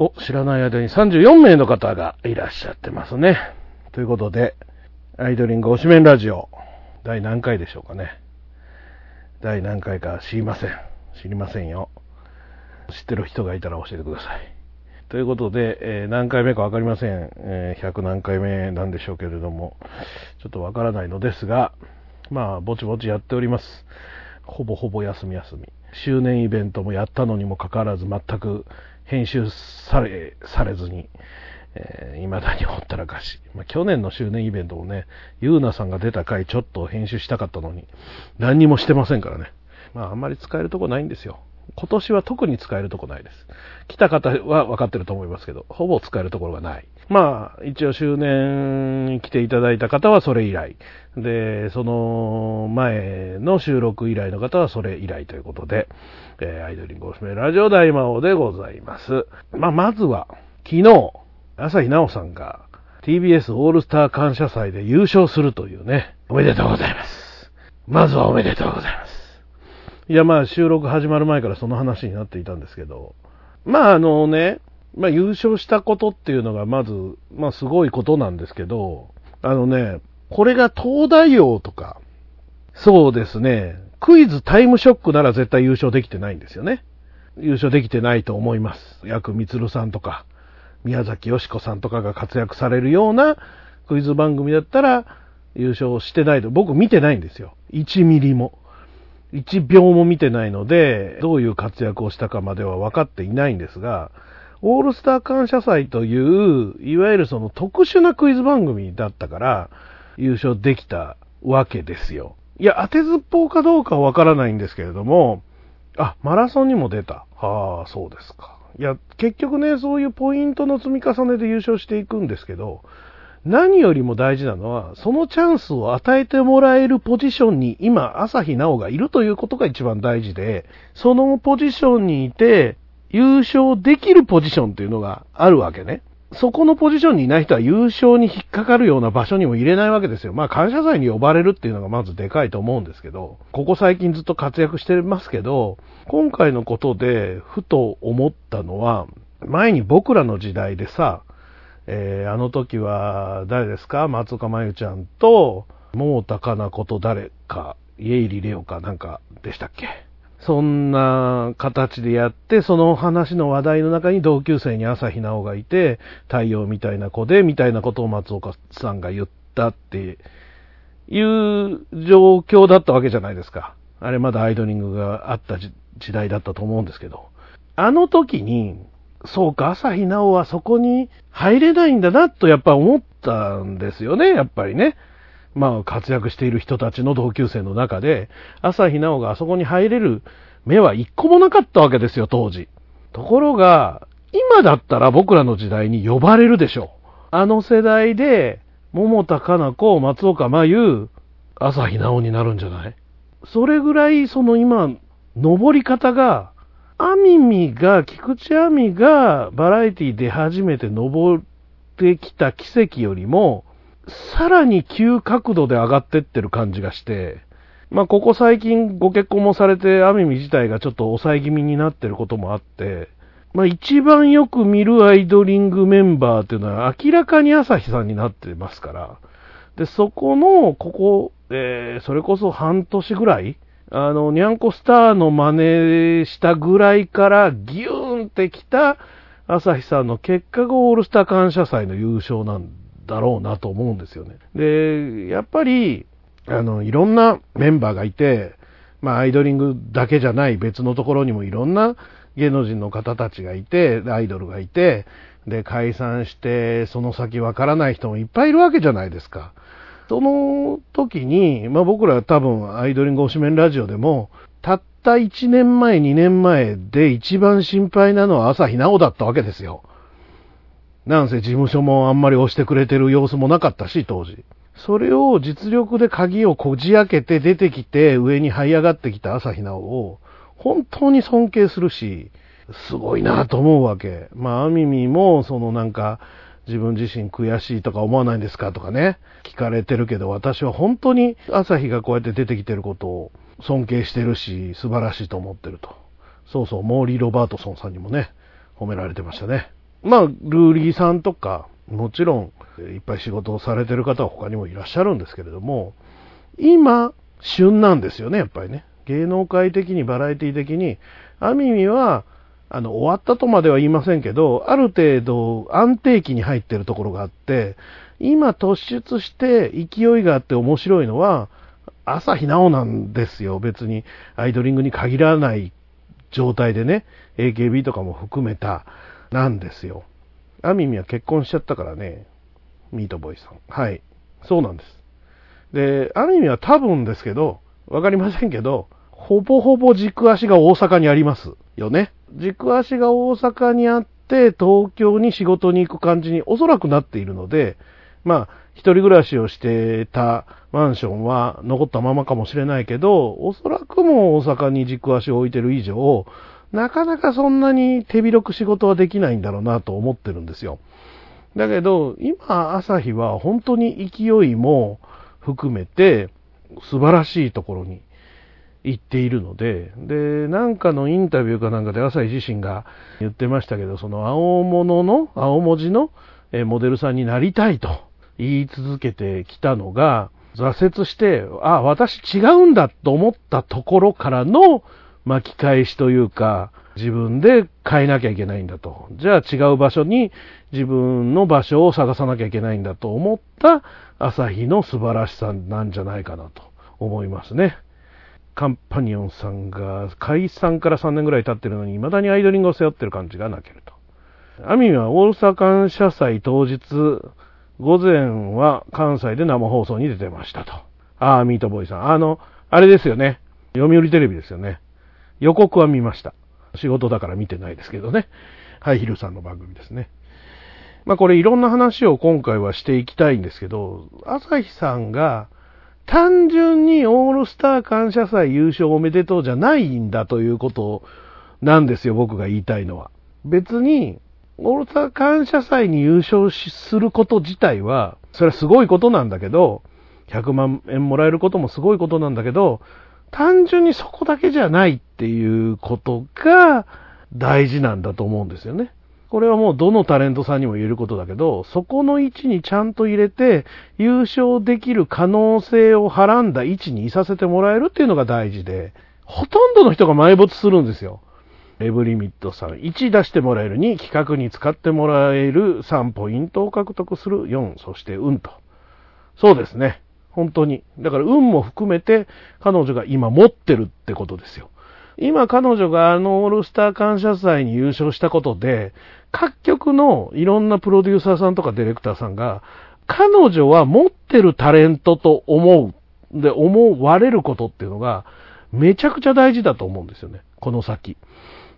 お、知らない間に34名の方がいらっしゃってますね。ということで、アイドリング推しメンラジオ、第何回でしょうかね。第何回か知りません。知りませんよ。知ってる人がいたら教えてください。ということで、えー、何回目かわかりません。えー、100何回目なんでしょうけれども、ちょっとわからないのですが、まあ、ぼちぼちやっております。ほぼほぼ休み休み。周年イベントもやったのにもかかわらず全く編集され、されずに、えー、未だにほったらかし。まあ、去年の周年イベントもね、ゆうなさんが出た回ちょっと編集したかったのに、何にもしてませんからね。まあ、あんまり使えるとこないんですよ。今年は特に使えるとこないです。来た方は分かってると思いますけど、ほぼ使えるところがない。まあ、一応周年来ていただいた方はそれ以来。で、その前の収録以来の方はそれ以来ということで、えー、アイドリングおすすめラジオ大魔王でございます。まあ、まずは、昨日、朝日奈央さんが TBS オールスター感謝祭で優勝するというね、おめでとうございます。まずはおめでとうございます。いや、まあ、収録始まる前からその話になっていたんですけど、まあ、あのね、まあ、優勝したことっていうのが、まず、まあ、すごいことなんですけど、あのね、これが東大王とか、そうですね、クイズタイムショックなら絶対優勝できてないんですよね。優勝できてないと思います。薬光さんとか、宮崎よしこさんとかが活躍されるようなクイズ番組だったら優勝してないと、僕見てないんですよ。1ミリも。1秒も見てないので、どういう活躍をしたかまでは分かっていないんですが、オールスター感謝祭という、いわゆるその特殊なクイズ番組だったから、優勝できたわけですよ。いや、当てずっぽうかどうかはわからないんですけれども、あ、マラソンにも出た。はあ、そうですか。いや、結局ね、そういうポイントの積み重ねで優勝していくんですけど、何よりも大事なのは、そのチャンスを与えてもらえるポジションに今、朝日奈央がいるということが一番大事で、そのポジションにいて、優勝できるポジションというのがあるわけね。そこのポジションにいない人は優勝に引っかかるような場所にも入れないわけですよ。まあ感謝祭に呼ばれるっていうのがまずでかいと思うんですけど、ここ最近ずっと活躍してますけど、今回のことでふと思ったのは、前に僕らの時代でさ、えー、あの時は誰ですか？松岡真優ちゃんと、桃田かな子と誰か、家入レオかなんかでしたっけ？そんな形でやって、その話の話題の中に同級生に朝日奈央がいて、太陽みたいな子で、みたいなことを松岡さんが言ったっていう状況だったわけじゃないですか。あれまだアイドリングがあった時代だったと思うんですけど。あの時に、そうか、朝日奈央はそこに入れないんだなとやっぱ思ったんですよね、やっぱりね。まあ、活躍している人たちの同級生の中で、朝日奈央があそこに入れる目は一個もなかったわけですよ、当時。ところが、今だったら僕らの時代に呼ばれるでしょう。あの世代で、桃田かな子、松岡真優、朝日奈央になるんじゃない？それぐらい、その今、登り方がアミミが、菊池亜美がバラエティ出始めて登ってきた奇跡よりも、さらに急角度で上がってってる感じがして、まあ、ここ最近ご結婚もされて、アミミ自体がちょっと抑え気味になってることもあって、まあ、一番よく見るアイドリングメンバーっていうのは明らかに朝日さんになってますから、で、そこの、ここ、えー、それこそ半年ぐらいあの、ニャンコスターの真似したぐらいからギューンってきた朝日さんの結果がオールスター感謝祭の優勝なんだろうなと思うんですよね。で、やっぱり、あの、いろんなメンバーがいて、まあ、アイドリングだけじゃない別のところにもいろんな芸能人の方たちがいて、アイドルがいて、で、解散して、その先わからない人もいっぱいいるわけじゃないですか。その時に、まあ僕ら多分アイドリング推しメンラジオでも、たった1年前、2年前で一番心配なのは朝日奈央だったわけですよ。なんせ事務所もあんまり押してくれてる様子もなかったし、当時。それを実力で鍵をこじ開けて出てきて上に這い上がってきた朝日奈央を本当に尊敬するし、すごいなと思うわけ。まあ、アミミもそのなんか、自分自身悔しいとか思わないんですかとかね、聞かれてるけど、私は本当に朝日がこうやって出てきてることを尊敬してるし、素晴らしいと思ってると。そうそう、モーリー・ロバートソンさんにもね、褒められてましたね。まあ、ルーリーさんとか、もちろん、いっぱい仕事をされてる方は他にもいらっしゃるんですけれども、今、旬なんですよね、やっぱりね。芸能界的に、バラエティ的に、アミミは、あの、終わったとまでは言いませんけど、ある程度安定期に入ってるところがあって、今突出して勢いがあって面白いのは、朝日奈央なんですよ。別にアイドリングに限らない状態でね、AKB とかも含めた、なんですよ。アミミは結婚しちゃったからね、ミートボーイさん。はい。そうなんです。で、アミミは多分ですけど、わかりませんけど、ほぼほぼ軸足が大阪にありますよね。軸足が大阪にあって、東京に仕事に行く感じにおそらくなっているので、まあ、一人暮らしをしてたマンションは残ったままかもしれないけど、おそらくも大阪に軸足を置いてる以上、なかなかそんなに手広く仕事はできないんだろうなと思ってるんですよ。だけど、今、朝日は本当に勢いも含めて素晴らしいところに行っているので、で、なんかのインタビューかなんかで朝日自身が言ってましたけど、その青物の、青文字のモデルさんになりたいと言い続けてきたのが、挫折して、あ、私違うんだと思ったところからの巻き返しというか、自分で変えなきゃいけないんだと。じゃあ違う場所に自分の場所を探さなきゃいけないんだと思った朝日の素晴らしさなんじゃないかなと思いますね。カンパニオンさんが解散から3年ぐらい経ってるのに未だにアイドリングを背負ってる感じがなけると。アミは大阪感謝祭当日、午前は関西で生放送に出てましたと。ああ、ミートボーイさん。あの、あれですよね。読売テレビですよね。予告は見ました。仕事だから見てないですけどね。ハイヒルさんの番組ですね。まあこれいろんな話を今回はしていきたいんですけど、朝日さんが単純にオールスター感謝祭優勝おめでとうじゃないんだということなんですよ、僕が言いたいのは。別に、オールスター感謝祭に優勝すること自体は、それはすごいことなんだけど、100万円もらえることもすごいことなんだけど、単純にそこだけじゃないっていうことが大事なんだと思うんですよね。これはもうどのタレントさんにも言えることだけど、そこの位置にちゃんと入れて、優勝できる可能性をはらんだ位置にいさせてもらえるっていうのが大事で、ほとんどの人が埋没するんですよ。レブリミットさん、1出してもらえる2、企画に使ってもらえる3、ポイントを獲得する4、そして運と。そうですね。本当に。だから運も含めて彼女が今持ってるってことですよ。今彼女があのオールスター感謝祭に優勝したことで、各局のいろんなプロデューサーさんとかディレクターさんが、彼女は持ってるタレントと思う、で思われることっていうのが、めちゃくちゃ大事だと思うんですよね。この先。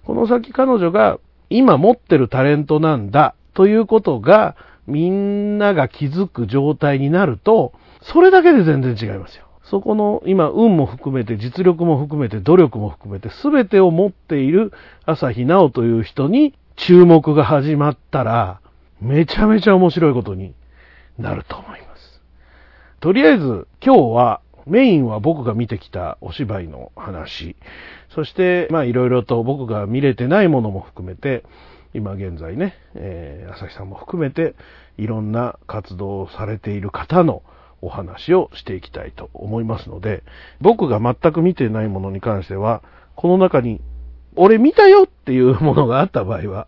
この先彼女が今持ってるタレントなんだということが、みんなが気づく状態になると、それだけで全然違いますよ。そこの今、運も含めて、実力も含めて、努力も含めて、すべてを持っている朝日奈央という人に注目が始まったら、めちゃめちゃ面白いことになると思います。とりあえず、今日は、メインは僕が見てきたお芝居の話、そして、まあいろいろと僕が見れてないものも含めて、今現在ね、えー、朝日さんも含めて、いろんな活動をされている方のお話をしていきたいと思いますので、僕が全く見てないものに関しては、この中に、俺見たよっていうものがあった場合は、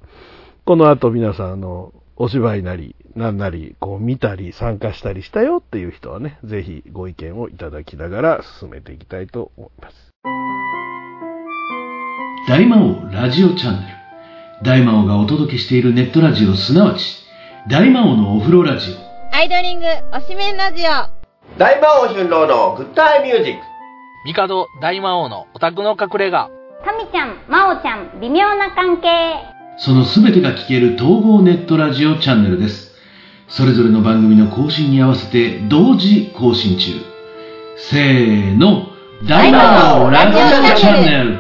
この後皆さん、あの、お芝居なり、なんなり、こう見たり参加したりしたよっていう人はね、ぜひご意見をいただきながら進めていきたいと思います。大魔王ラジオチャンネル。大魔王がお届けしているネットラジオ、すなわち、大魔王のお風呂ラジオ。アイドリングおしめんラジオ大魔王春郎のグッタイミュージック帝大魔王のオタクの隠れ家タミちゃん、マオちゃん、微妙な関係そのすべてが聞ける統合ネットラジオチャンネルです。それぞれの番組の更新に合わせて同時更新中。せーの、大魔王ラジオチャンネル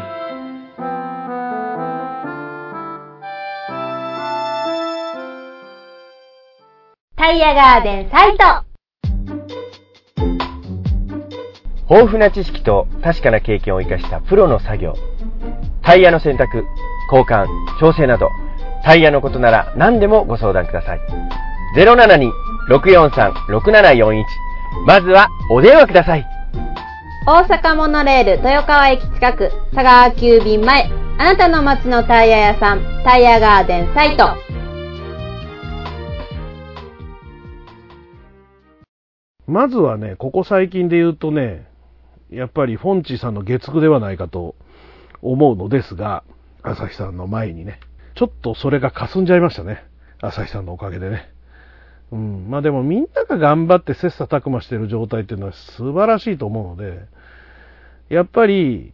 タイヤガーデンサイト豊富な知識と確かな経験を生かしたプロの作業タイヤの選択交換調整などタイヤのことなら何でもご相談ください。072-643-6741まずはお電話ください。大阪モノレール豊川駅近く佐川急便前あなたの街のタイヤ屋さんタイヤガーデンサイトまずはね、ここ最近で言うとね、やっぱりフォンチーさんの月9ではないかと思うのですが、朝日さんの前にね、ちょっとそれが霞んじゃいましたね。朝日さんのおかげでね。うん。まあでもみんなが頑張って切磋琢磨してる状態っていうのは素晴らしいと思うので、やっぱり、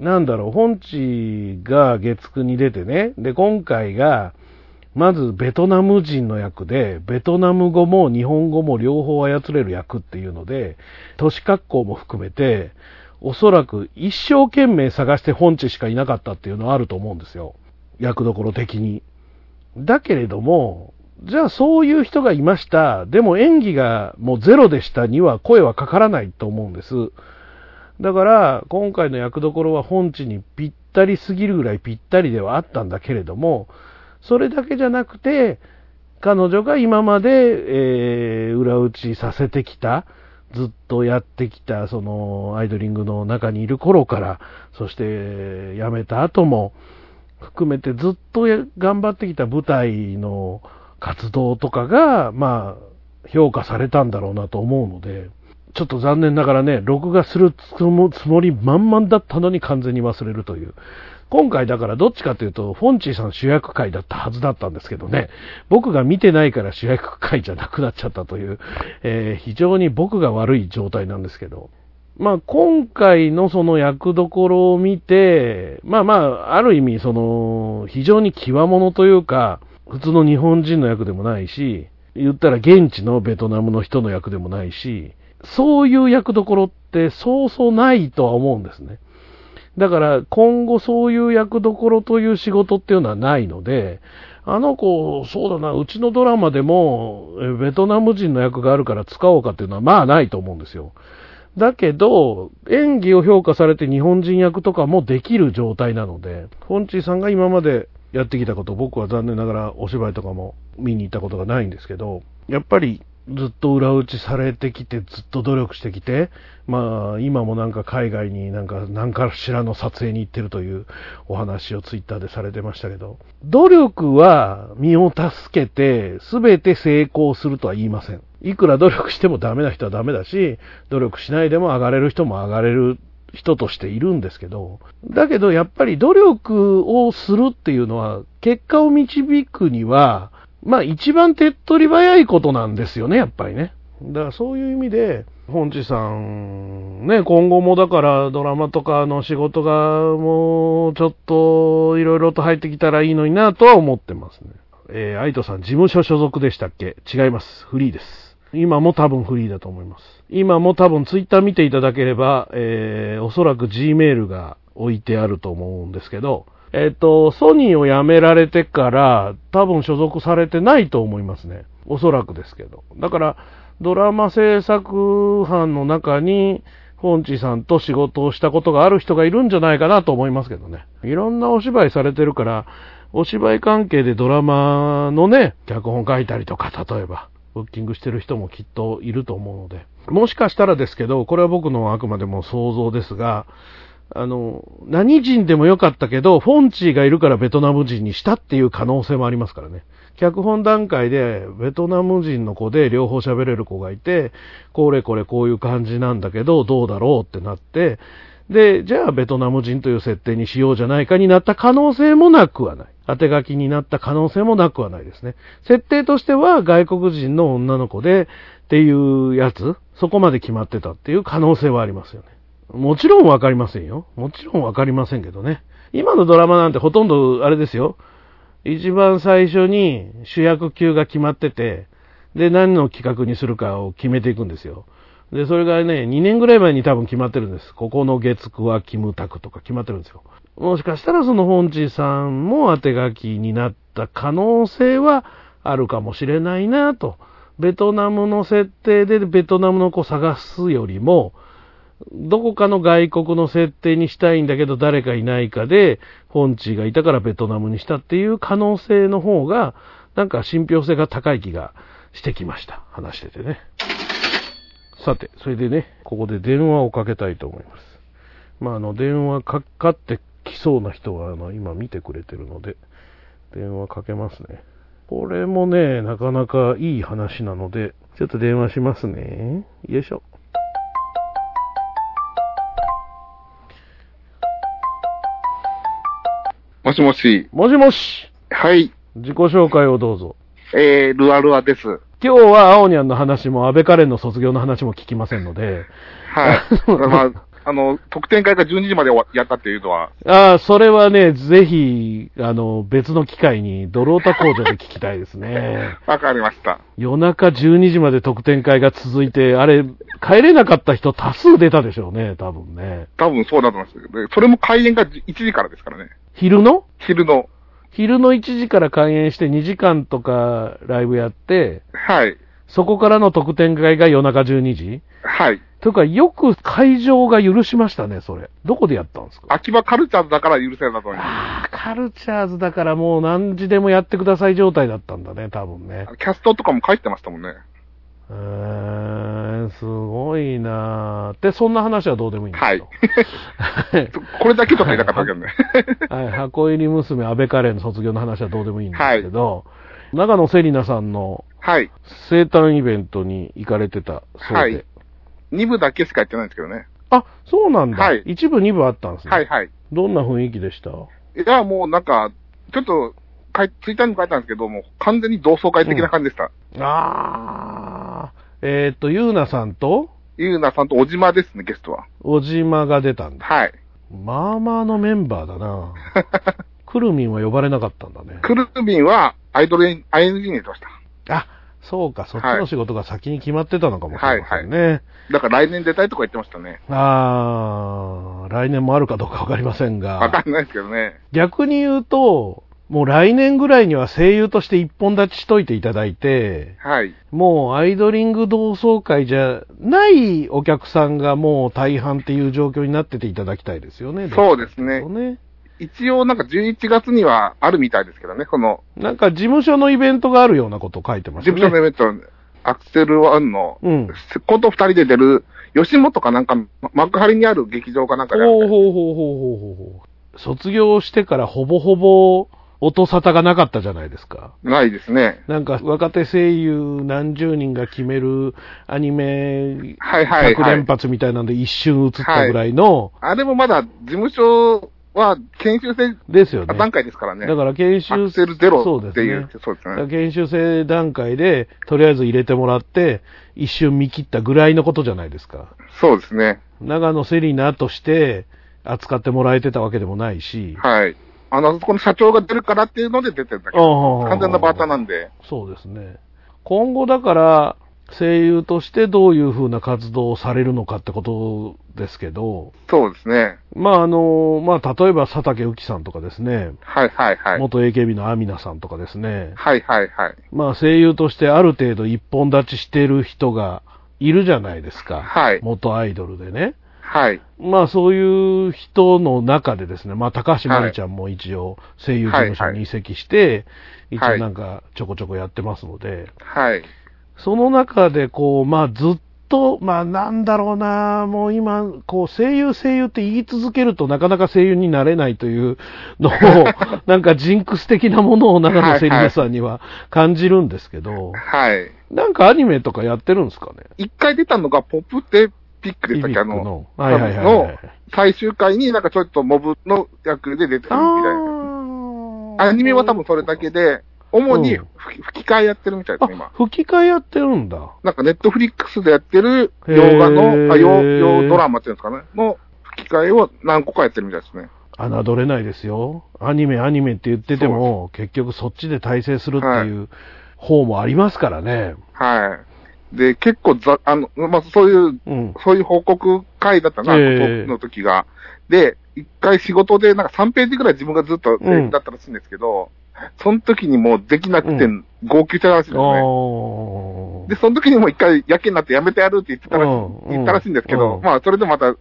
なんだろう、本地が月9に出てね、で、今回が、まずベトナム人の役で、ベトナム語も日本語も両方操れる役っていうので、都市格好も含めて、おそらく一生懸命探して本地しかいなかったっていうのはあると思うんですよ。役どころ的に。だけれども、じゃあそういう人がいました。でも演技がもうゼロでしたには声はかからないと思うんです。だから、今回の役どころは本地にぴったりすぎるぐらいぴったりではあったんだけれども、それだけじゃなくて、彼女が今まで、えー裏打ちさせてきた、ずっとやってきた、その、アイドリングの中にいる頃から、そして、辞めた後も、含めてずっと頑張ってきた舞台の活動とかが、まあ、評価されたんだろうなと思うので、ちょっと残念ながらね、録画するつもり満々だったのに完全に忘れるという。今回だからどっちかというと、フォンチーさん主役会だったはずだったんですけどね、僕が見てないから主役会じゃなくなっちゃったという、えー非常に僕が悪い状態なんですけど、まあ今回のその役どころを見て、まあまあ、ある意味その、非常に際物というか、普通の日本人の役でもないし、言ったら現地のベトナムの人の役でもないし、そういう役どころってそうそうないとは思うんですね。だから今後そういう役どころという仕事っていうのはないので、あの子、そうだな、うちのドラマでもベトナム人の役があるから使おうかっていうのはまあないと思うんですよ。だけど、演技を評価されて日本人役とかもできる状態なので、フォンチーさんが今までやってきたこと、僕は残念ながらお芝居とかも見に行ったことがないんですけど、やっぱりずっと裏打ちされてきて、ずっと努力してきて、まあ、今もなんか海外になんか何かしらの撮影に行ってるというお話をツイッターでされてましたけど、努力は身を助けて、すべて成功するとは言いません。いくら努力してもダメな人はダメだし、努力しないでも上がれる人も上がれる人としているんですけど、だけどやっぱり努力をするっていうのは、結果を導くには、まあ一番手っ取り早いことなんですよね、やっぱりね。だからそういう意味で、本地さん、ね、今後もだからドラマとかの仕事がもうちょっといろいろと入ってきたらいいのになとは思ってますね。えー、愛斗さん、事務所所属でしたっけ？違います。フリーです。今も多分フリーだと思います。今も多分ツイッター見ていただければ、えー、おそらく Gmail が置いてあると思うんですけど、えっ、と、ソニーを辞められてから多分所属されてないと思いますね。おそらくですけど。だから、ドラマ制作班の中に、フォンチさんと仕事をしたことがある人がいるんじゃないかなと思いますけどね。いろんなお芝居されてるから、お芝居関係でドラマのね、脚本書いたりとか、例えば、ブッキングしてる人もきっといると思うので。もしかしたらですけど、これは僕のあくまでも想像ですが、あの、何人でもよかったけど、フォンチーがいるからベトナム人にしたっていう可能性もありますからね。脚本段階でベトナム人の子で両方喋れる子がいて、これこれこういう感じなんだけど、どうだろうってなって、で、じゃあベトナム人という設定にしようじゃないかになった可能性もなくはない。当て書きになった可能性もなくはないですね。設定としては外国人の女の子でっていうやつ、そこまで決まってたっていう可能性はありますよね。もちろんわかりませんよ。もちろんわかりませんけどね。今のドラマなんてほとんどあれですよ。一番最初に主役級が決まってて、で、何の企画にするかを決めていくんですよ。で、それがね、2年ぐらい前に多分決まってるんです。ここの月9はキムタクとか決まってるんですよ。もしかしたらその本地さんも当て書きになった可能性はあるかもしれないなと。ベトナムの設定でベトナムの子探すよりも、どこかの外国の設定にしたいんだけど誰かいないかで、本地がいたからベトナムにしたっていう可能性の方が、なんか信憑性が高い気がしてきました。話しててね。さて、それでね、ここで電話をかけたいと思います。まあ、あの、電話かかってきそうな人は、あの、今見てくれてるので、電話かけますね。これもね、なかなかいい話なので、ちょっと電話しますね。よいしょ。しもし。もしもしはい。自己紹介をどうぞ。えー、ルアルアです。今日は青ニャンの話も安倍カレンの卒業の話も聞きませんので、はい。まあ、あの、特典会が12時までやったっていうのは、ああ、それはね、ぜひ、あの、別の機会に、ドロータ工場で聞きたいですね。わかりました。夜中12時まで特典会が続いて、あれ、帰れなかった人多数出たでしょうね、多分ね。多分そうだと思いますけど、それも開演が1時からですからね。昼の？昼の。昼の1時から開演して2時間とかライブやって、はい。そこからの特典会が夜中12時？はい。というか、よく会場が許しましたね、それ。どこでやったんですか？秋葉カルチャーズだから許せるんだと思いまああ、カルチャーズだからもう何時でもやってください状態だったんだね、多分ね。す。キャストとかも書いてましたもんね。えー、すごいなぁ。で、そんな話はどうでもいいんですはいよ。これだけと言いたかったけどね。はい、箱入り娘、安倍カレンの卒業の話はどうでもいいんですけど、長野セリナさんのはい。生誕イベントに行かれてたそうで。はい2部だけしかやってないんですけどね。あ、そうなんだ。はい一部、二部あったんですね。はいはい。どんな雰囲気でした？いや、もうなんか、ちょっと、かいツイッターにも書いたんですけど、もう完全に同窓会的な感じでした。あー、えっ、と、ゆうなさんと、ゆうなさんと小島ですね、ゲストは。小島が出たんだ。はい。まあまあのメンバーだなくるみんは呼ばれなかったんだね。クルビンはアイドル ING に入れてました。あ、そうか、そっちの仕事が先に決まってたのかもしれませんね。だから来年出たいとか言ってましたね。あー、来年もあるかどうかわかりませんが、わかんないですけどね。逆に言うと、もう来年ぐらいには声優として一本立ちしといていただいて、はい。もうアイドリング同窓会じゃないお客さんがもう大半っていう状況になってていただきたいですよね。そうですねね一応なんか11月にはあるみたいですけどね、このなんか事務所のイベントがあるようなことを書いてま事すね。務所のイベント、アクセルワンの、うん。コント二人で出る、吉本かなんか、幕張にある劇場かなんかでほうほうほうほうほうほう。卒業してからほぼほぼ音沙汰がなかったじゃないですか。ないですね。なんか若手声優何十人が決めるアニメはいはい100はい連。発みたいなんで一瞬映ったぐらいの、あれもまだ事務所は研修生ですよね。段階ですからね。だから研ア修クセルゼロそうですっていう、ね。そうですね。だから研修生段階で、とりあえず入れてもらって、一瞬見切ったぐらいのことじゃないですか。そうですね。長野セリナとして扱ってもらえてたわけでもないし、はい。あの、そこの社長が出るからっていうので出てるだけ。ああ完全なバーターなんで。そうですね。今後だから、声優としてどういう風な活動をされるのかってことですけど、そうですね。まああの、まあ例えば佐竹浮さんとかですね、はいはいはい。元 AKB のアミナさんとかですね、はいはいはい。まあ声優としてある程度一本立ちしてる人がいるじゃないですか。はい元アイドルでね。はい。まあそういう人の中でですね、まあ高橋真理ちゃんも一応声優事務所に移籍して、一はい。応なんかちょこちょこやってますので、はい。その中でこう、まあずっと、まあなんだろうな、もう今、こう声優声優って言い続けるとなかなか声優になれないというのを、なんかジンクス的なものを長野セリナさんには感じるんですけど、はい。なんかアニメとかやってるんですかね？一回出たのがポップテピックでしたっけ？あの。はいはいはい、はのい。最終回になんかちょっとモブの役で出てるみたいな。あアニメは多分それだけで、主にうん吹き替えやってるみたいですね、今あ。、吹き替えやってるんだ。なんかネットフリックスでやってる洋画の、あ洋洋ドラマっていうんですかね、の吹き替えを何個かやってるみたいですね。侮れないですよ。アニメアニメって言ってても、結局そっちで体制するっていう方もありますからね。はい。で、結構ざ、あの、まあ、そういう、うん。そういう報告会だったな、ええ。の時が。で、一回仕事でなんか3ページぐらい自分がずっと、うん。だったらしいんですけど、その時にもうできなくてう号泣したらしいですあね。で、その時にもう一回、やけになってやめてやるって言ってたらしい、うん。言ったらしいんですけど、うん。まあ、それでまた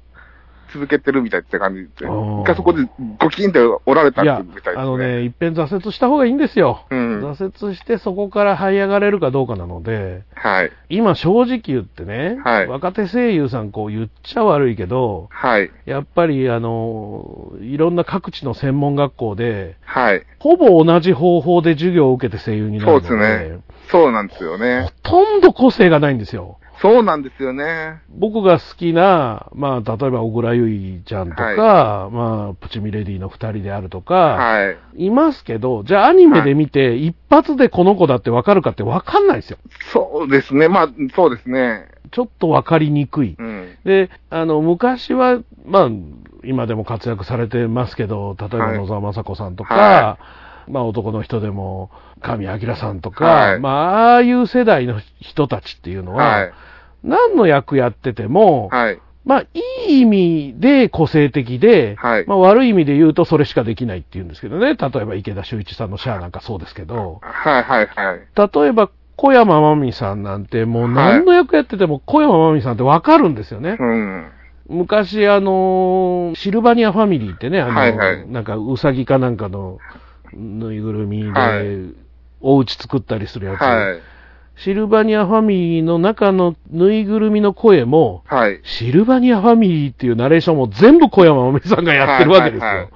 続けてるみたいって感じで、うん一回そこでゴキンっておられたみたいですね。、あのね、いっぺん挫折した方がいいんですよ。うん。挫折してそこから這い上がれるかどうかなので、はい。今正直言ってね、はい若手声優さんこう言っちゃ悪いけど、はい。やっぱりあの、いろんな各地の専門学校で、はい。ほぼ同じ方法で授業を受けて声優になるので、そうですねそうなんですよね。ほとんど個性がないんですよ。そうなんですよね。僕が好きな、まあ、例えば小倉優衣ちゃんとか、まあ、プチミレディの二人であるとか、はい。いますけど、じゃあアニメで見て、一発でこの子だってわかるかってわかんないですよ。そうですね。まあ、そうですね。ちょっとわかりにくい。うん。で、あの、昔は、まあ、今でも活躍されてますけど、例えばはい野沢雅子さんとか、はまあ男の人でも、神明さんとか、はいまあ、ああいう世代の人たちっていうのは、はい。何の役やってても、はい。まあ、いい意味で個性的で、はいまあ、悪い意味で言うとそれしかできないっていうんですけどね。例えば池田修一さんのシャアなんかそうですけど、はい。はい。はい。例えば小山真美さんなんてもう何の役やってても小山真美さんってわかるんですよね。うん。昔あのーシルバニアファミリーってね、あの、はいはいなんかウサギかなんかのぬいぐるみで、はいお家作ったりするやつ、はい。シルバニアファミリーの中のぬいぐるみの声も、はい。シルバニアファミリーっていうナレーションも全部小山真美さんがやってるわけですよ。はいはいはい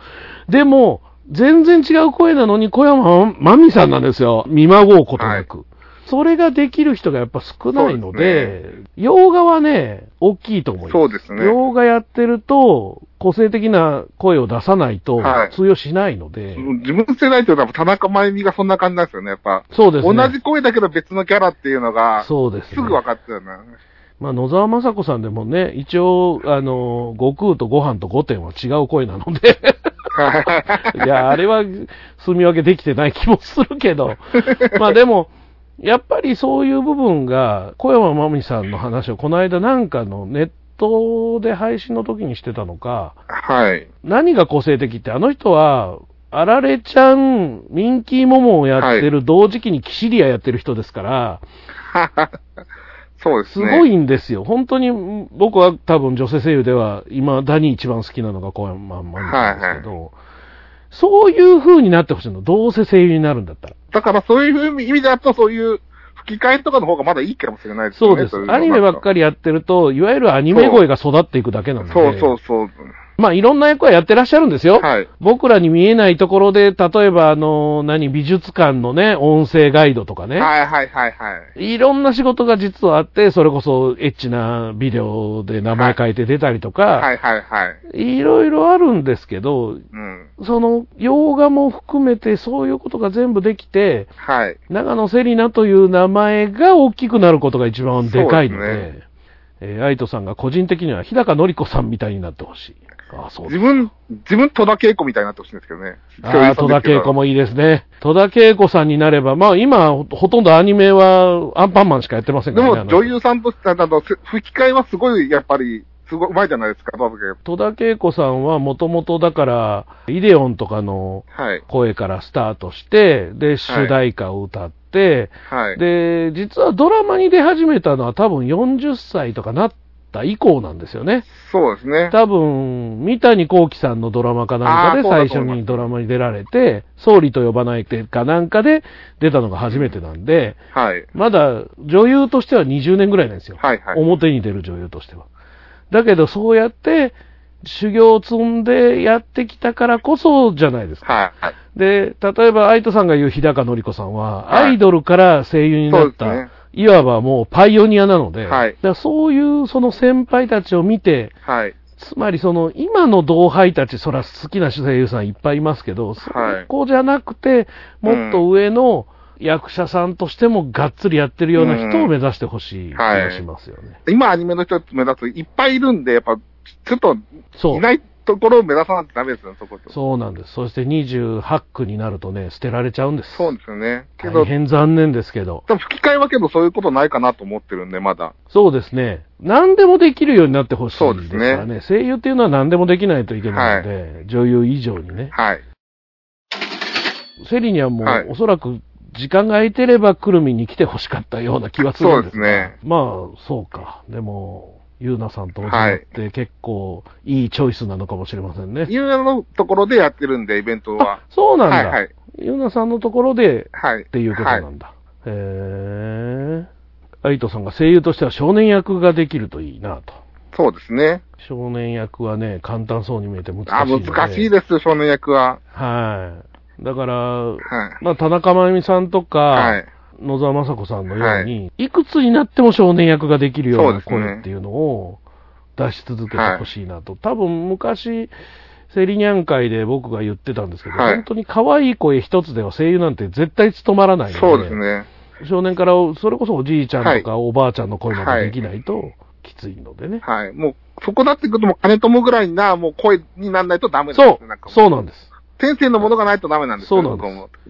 でも、全然違う声なのに小山真美さんなんですよ。見まごうことなく。それができる人がやっぱ少ないので、洋画はね、大きいと思います。そうですね。洋画やってると、個性的な声を出さないとはい通用しないので、自分世代っていうのは田中真由美がそんな感じなんですよね。やっぱ、そうですね。同じ声だけど別のキャラっていうのが、そうです、ね。すぐ分かってるな。まあ、野沢雅子さんでもね、一応、あの、悟空とご飯と御殿は違う声なので、いや、あれは住み分けできてない気もするけど、まあでも、やっぱりそういう部分が、小山真美さんの話をこの間なんかのネットで配信の時にしてたのか、はい。何が個性的って、あの人は、あられちゃん、ミンキーモモをやってる、同時期にキシリアやってる人ですから、そうですね。すごいんですよ。本当に、僕は多分女性声優では、今、ダニー一番好きなのが小山真美さんですけど、そういう風になってほしいの。どうせ声優になるんだったら。だからそういう意味だと、そういう吹き替えとかの方がまだいいかもしれないですよね。そうです。アニメばっかり。りやってると、いわゆるアニメ声が育っていくだけなので。そうそうそう。まあ、いろんな役はやってらっしゃるんですよ。はい。僕らに見えないところで、例えば、あの、何、美術館のね、音声ガイドとかね。はいはいはいはい。いろんな仕事が実はあって、それこそエッチなビデオで名前書いて出たりとか、はいはいはい。いろいろあるんですけど、うん。その、洋画も含めてそういうことが全部できて、はい。長野セリナという名前が大きくなることが一番でかいので、ですえー、愛斗さんが個人的には日高のり子さんみたいになってほしい。ああ、そう自分、自分戸田恵子みたいになってほしいんですけどね。ああ、戸田恵子もいいですね。戸田恵子さんになれば、まあ今、ほほとんどアニメはアンパンマンしかやってませんでからね。も女優さんとして、あの、せ吹き替えはすごい、やっぱり、すごい上手いじゃないですか、戸田恵子。さんはもともとだから、イデオンとかのはい。声からスタートして、で、主題歌を歌って、はい。で、実はドラマに出始めたのは多分40歳とかなった以降なんですよね。そうですね。多分、三谷幸喜さんのドラマかなんかで最初にドラマに出られて、総理と呼ばないでかなんかで出たのが初めてなんで、はい。まだ女優としては20年ぐらいなんですよ。はいはい。表に出る女優としては。だけどそうやって修行を積んでやってきたからこそじゃないですか。はい。はい。で、例えば愛斗さんが言う日高のり子さんは、はいアイドルから声優になった、そうですねいわばもうパイオニアなので、はい。だからそういうその先輩たちを見て、はい。つまりその今の同輩たち、そら好きな声優さんいっぱいいますけど、そこじゃなくて、もっと上の役者さんとしてもがっつりやってるような人を目指してほしい気がしますよね。今アニメの人目指すいっぱいいるんで、やっぱ、ちょっと、そう。いないところを目指さないとダメですよ、そこと。そうなんです。そして28区になるとね、捨てられちゃうんです。そうですよね。けど、大変残念ですけど。多分吹き替えはけどそういうことないかなと思ってるんで、まだ。そうですね。何でもできるようになってほしいそうでですすねからね。声優っていうのは何でもできないといけないので、女優以上にね。はい。セリにはもう、はいおそらく時間が空いてればくるみに来て欲しかったような気はするんですがそうですねまあ、そうか。でも、ゆうなさんとおじって結構いいチョイスなのかもしれませんね。有名のところでやってるんで、イベントはあ。、そうなんだ。はいはい。ゆうなさんのところではい。っていうことはないんだ。へえ。アイトさんが声優としては少年役ができるといいなと。そうですね。少年役はね、簡単そうに見えて難しいあ、ので。難しいです、少年役は。はい。だから、はい。まあ、田中真由美さんとか、はい。野沢雅子さんのように、い、くつになっても少年役ができるような声っていうのを出し続けてほしいなと。多分昔、セリニャン会で僕が言ってたんですけど、はい本当に可愛い声一つでは声優なんて絶対務まらないので、そうですね。少年から、それこそおじいちゃんとかおばあちゃんの声までできないときついのでね。はい。もう、そこだってくると金友ぐらいな、もう声にならないとダメなんですそうそうなんです。先生のものがないとダメなんですそうなんです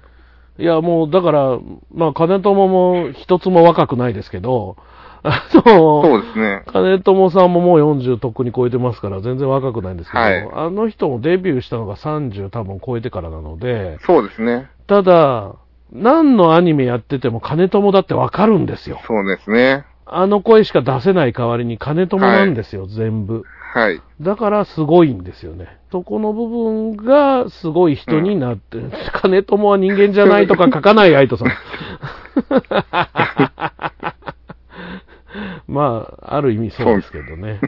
いや、もう、だから、まあ、金友も一つも若くないですけど、あの、そうですね。金友さんももう40とっくに超えてますから、全然若くないんですけど、はいあの人もデビューしたのが30多分超えてからなので、そうですね。ただ、何のアニメやってても金友だってわかるんですよ。そうですね。あの声しか出せない代わりに金友なんですよ、全部。はい。だからすごいんですよね。そこの部分がすごい人になって、金友は人間じゃないとか書かない、愛斗さん。まあ、ある意味そうですけどね。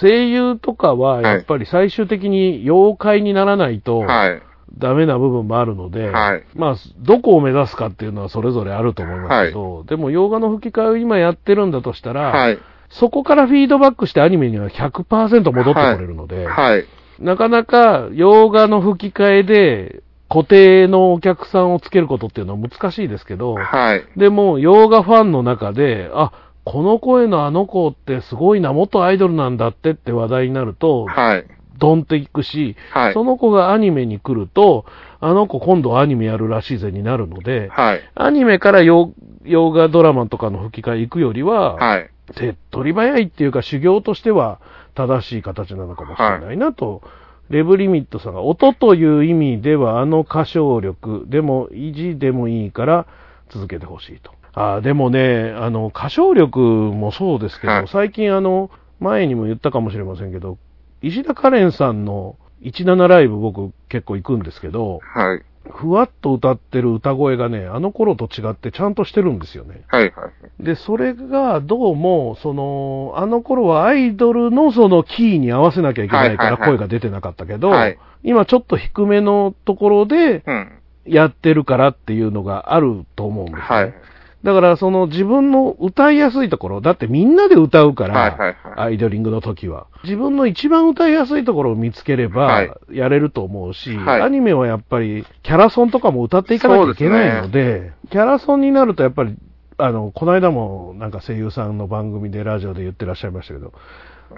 声優とかはやっぱり最終的に妖怪にならないとはい。ダメな部分もあるので、はいまあ、どこを目指すかっていうのはそれぞれあると思いますけど、でも洋画の吹き替えを今やってるんだとしたら、はい。そこからフィードバックしてアニメには100%戻ってこれるので、はい。なかなか洋画の吹き替えで固定のお客さんをつけることっていうのは難しいですけど、はい。でも洋画ファンの中で、あ、この声のあの子ってすごいな、元アイドルなんだってって話題になると、はい。ドンっていくし、はい。その子がアニメに来ると、あの子今度アニメやるらしいぜになるので、はい。アニメから洋洋画ドラマとかの吹き替え行くよりは、はい。手っ取り早いっていうか修行としては正しい形なのかもしれないなと、レブリミットさんが音という意味ではあの歌唱力でも維持でもいいから続けてほしいと。あーでもね、あの歌唱力もそうですけど、はい最近あの前にも言ったかもしれませんけど、石田カレンさんの17ライブ僕結構行くんですけど、はい。ふわっと歌ってる歌声がね、あの頃と違ってちゃんとしてるんですよね。はい。はい。で、それがどうも、その、あの頃はアイドルのそのキーに合わせなきゃいけないから声が出てなかったけど、はい今ちょっと低めのところでうん。やってるからっていうのがあると思うんですね。はい。だからその自分の歌いやすいところ、だってみんなで歌うから、はいはいはいアイドリングの時は。自分の一番歌いやすいところを見つければはい、やれると思うし、はいアニメはやっぱりキャラソンとかも歌っていかなきゃいけないので、キャラソンになるとやっぱり、あの、この間もなんか声優さんの番組でラジオで言ってらっしゃいましたけど、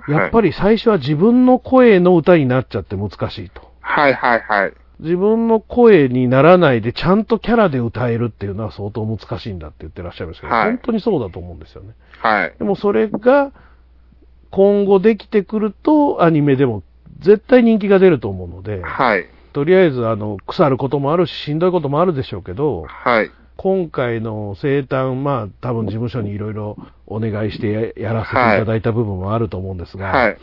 やっぱり最初は自分の声の歌になっちゃって難しいと。はい。はい。はい。自分の声にならないでちゃんとキャラで歌えるっていうのは相当難しいんだって言ってらっしゃいましたけど、はい本当にそうだと思うんですよね。はい。でもそれが今後できてくるとアニメでも絶対人気が出ると思うので、はい。とりあえずあの腐ることもあるししんどいこともあるでしょうけど、はい。今回の生誕、まあ多分事務所にいろいろお願いしてややらせていただいた部分もあると思うんですが、はい。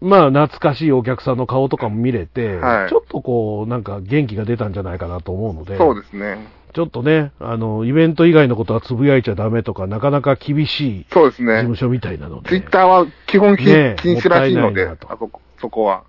まあ懐かしいお客さんの顔とかも見れて、はいちょっとこうなんか元気が出たんじゃないかなと思うので、そうですね。ちょっとね、あの、イベント以外のことはつぶやいちゃダメとか、なかなか厳しいそうですね事務。所みたいなので。ツイッターは基本禁止らしいので、あそこ、そこは。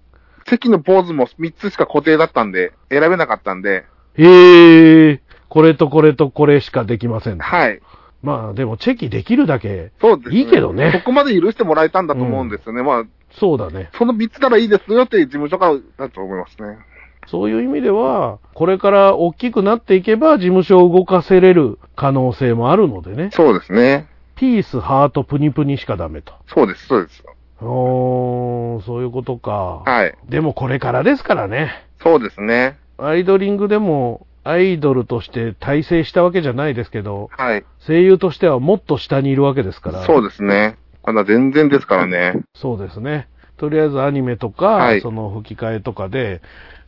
席のポーズも3つしか固定だったんで、選べなかったんで、へえ、これとこれとこれしかできません。はい。まあでもチェキできるだけ、そうです、いいけどねそこまで許してもらえたんだと思うんですよね。まあ、そうだね。その3つならいいですよっていう事務所からだと思いますね。そういう意味では、これから大きくなっていけば事務所を動かせれる可能性もあるのでね。そうですね。ピース、ハート、プニプニしかダメと。そうです、そうです。おー、そういうことか。はい。でもこれからですからね。そうですね。アイドリングでもアイドルとして大成したわけじゃないですけど、はい。声優としてはもっと下にいるわけですから。そうですね。まだ全然ですからね。そうですね。とりあえずアニメとか、はいその吹き替えとかで、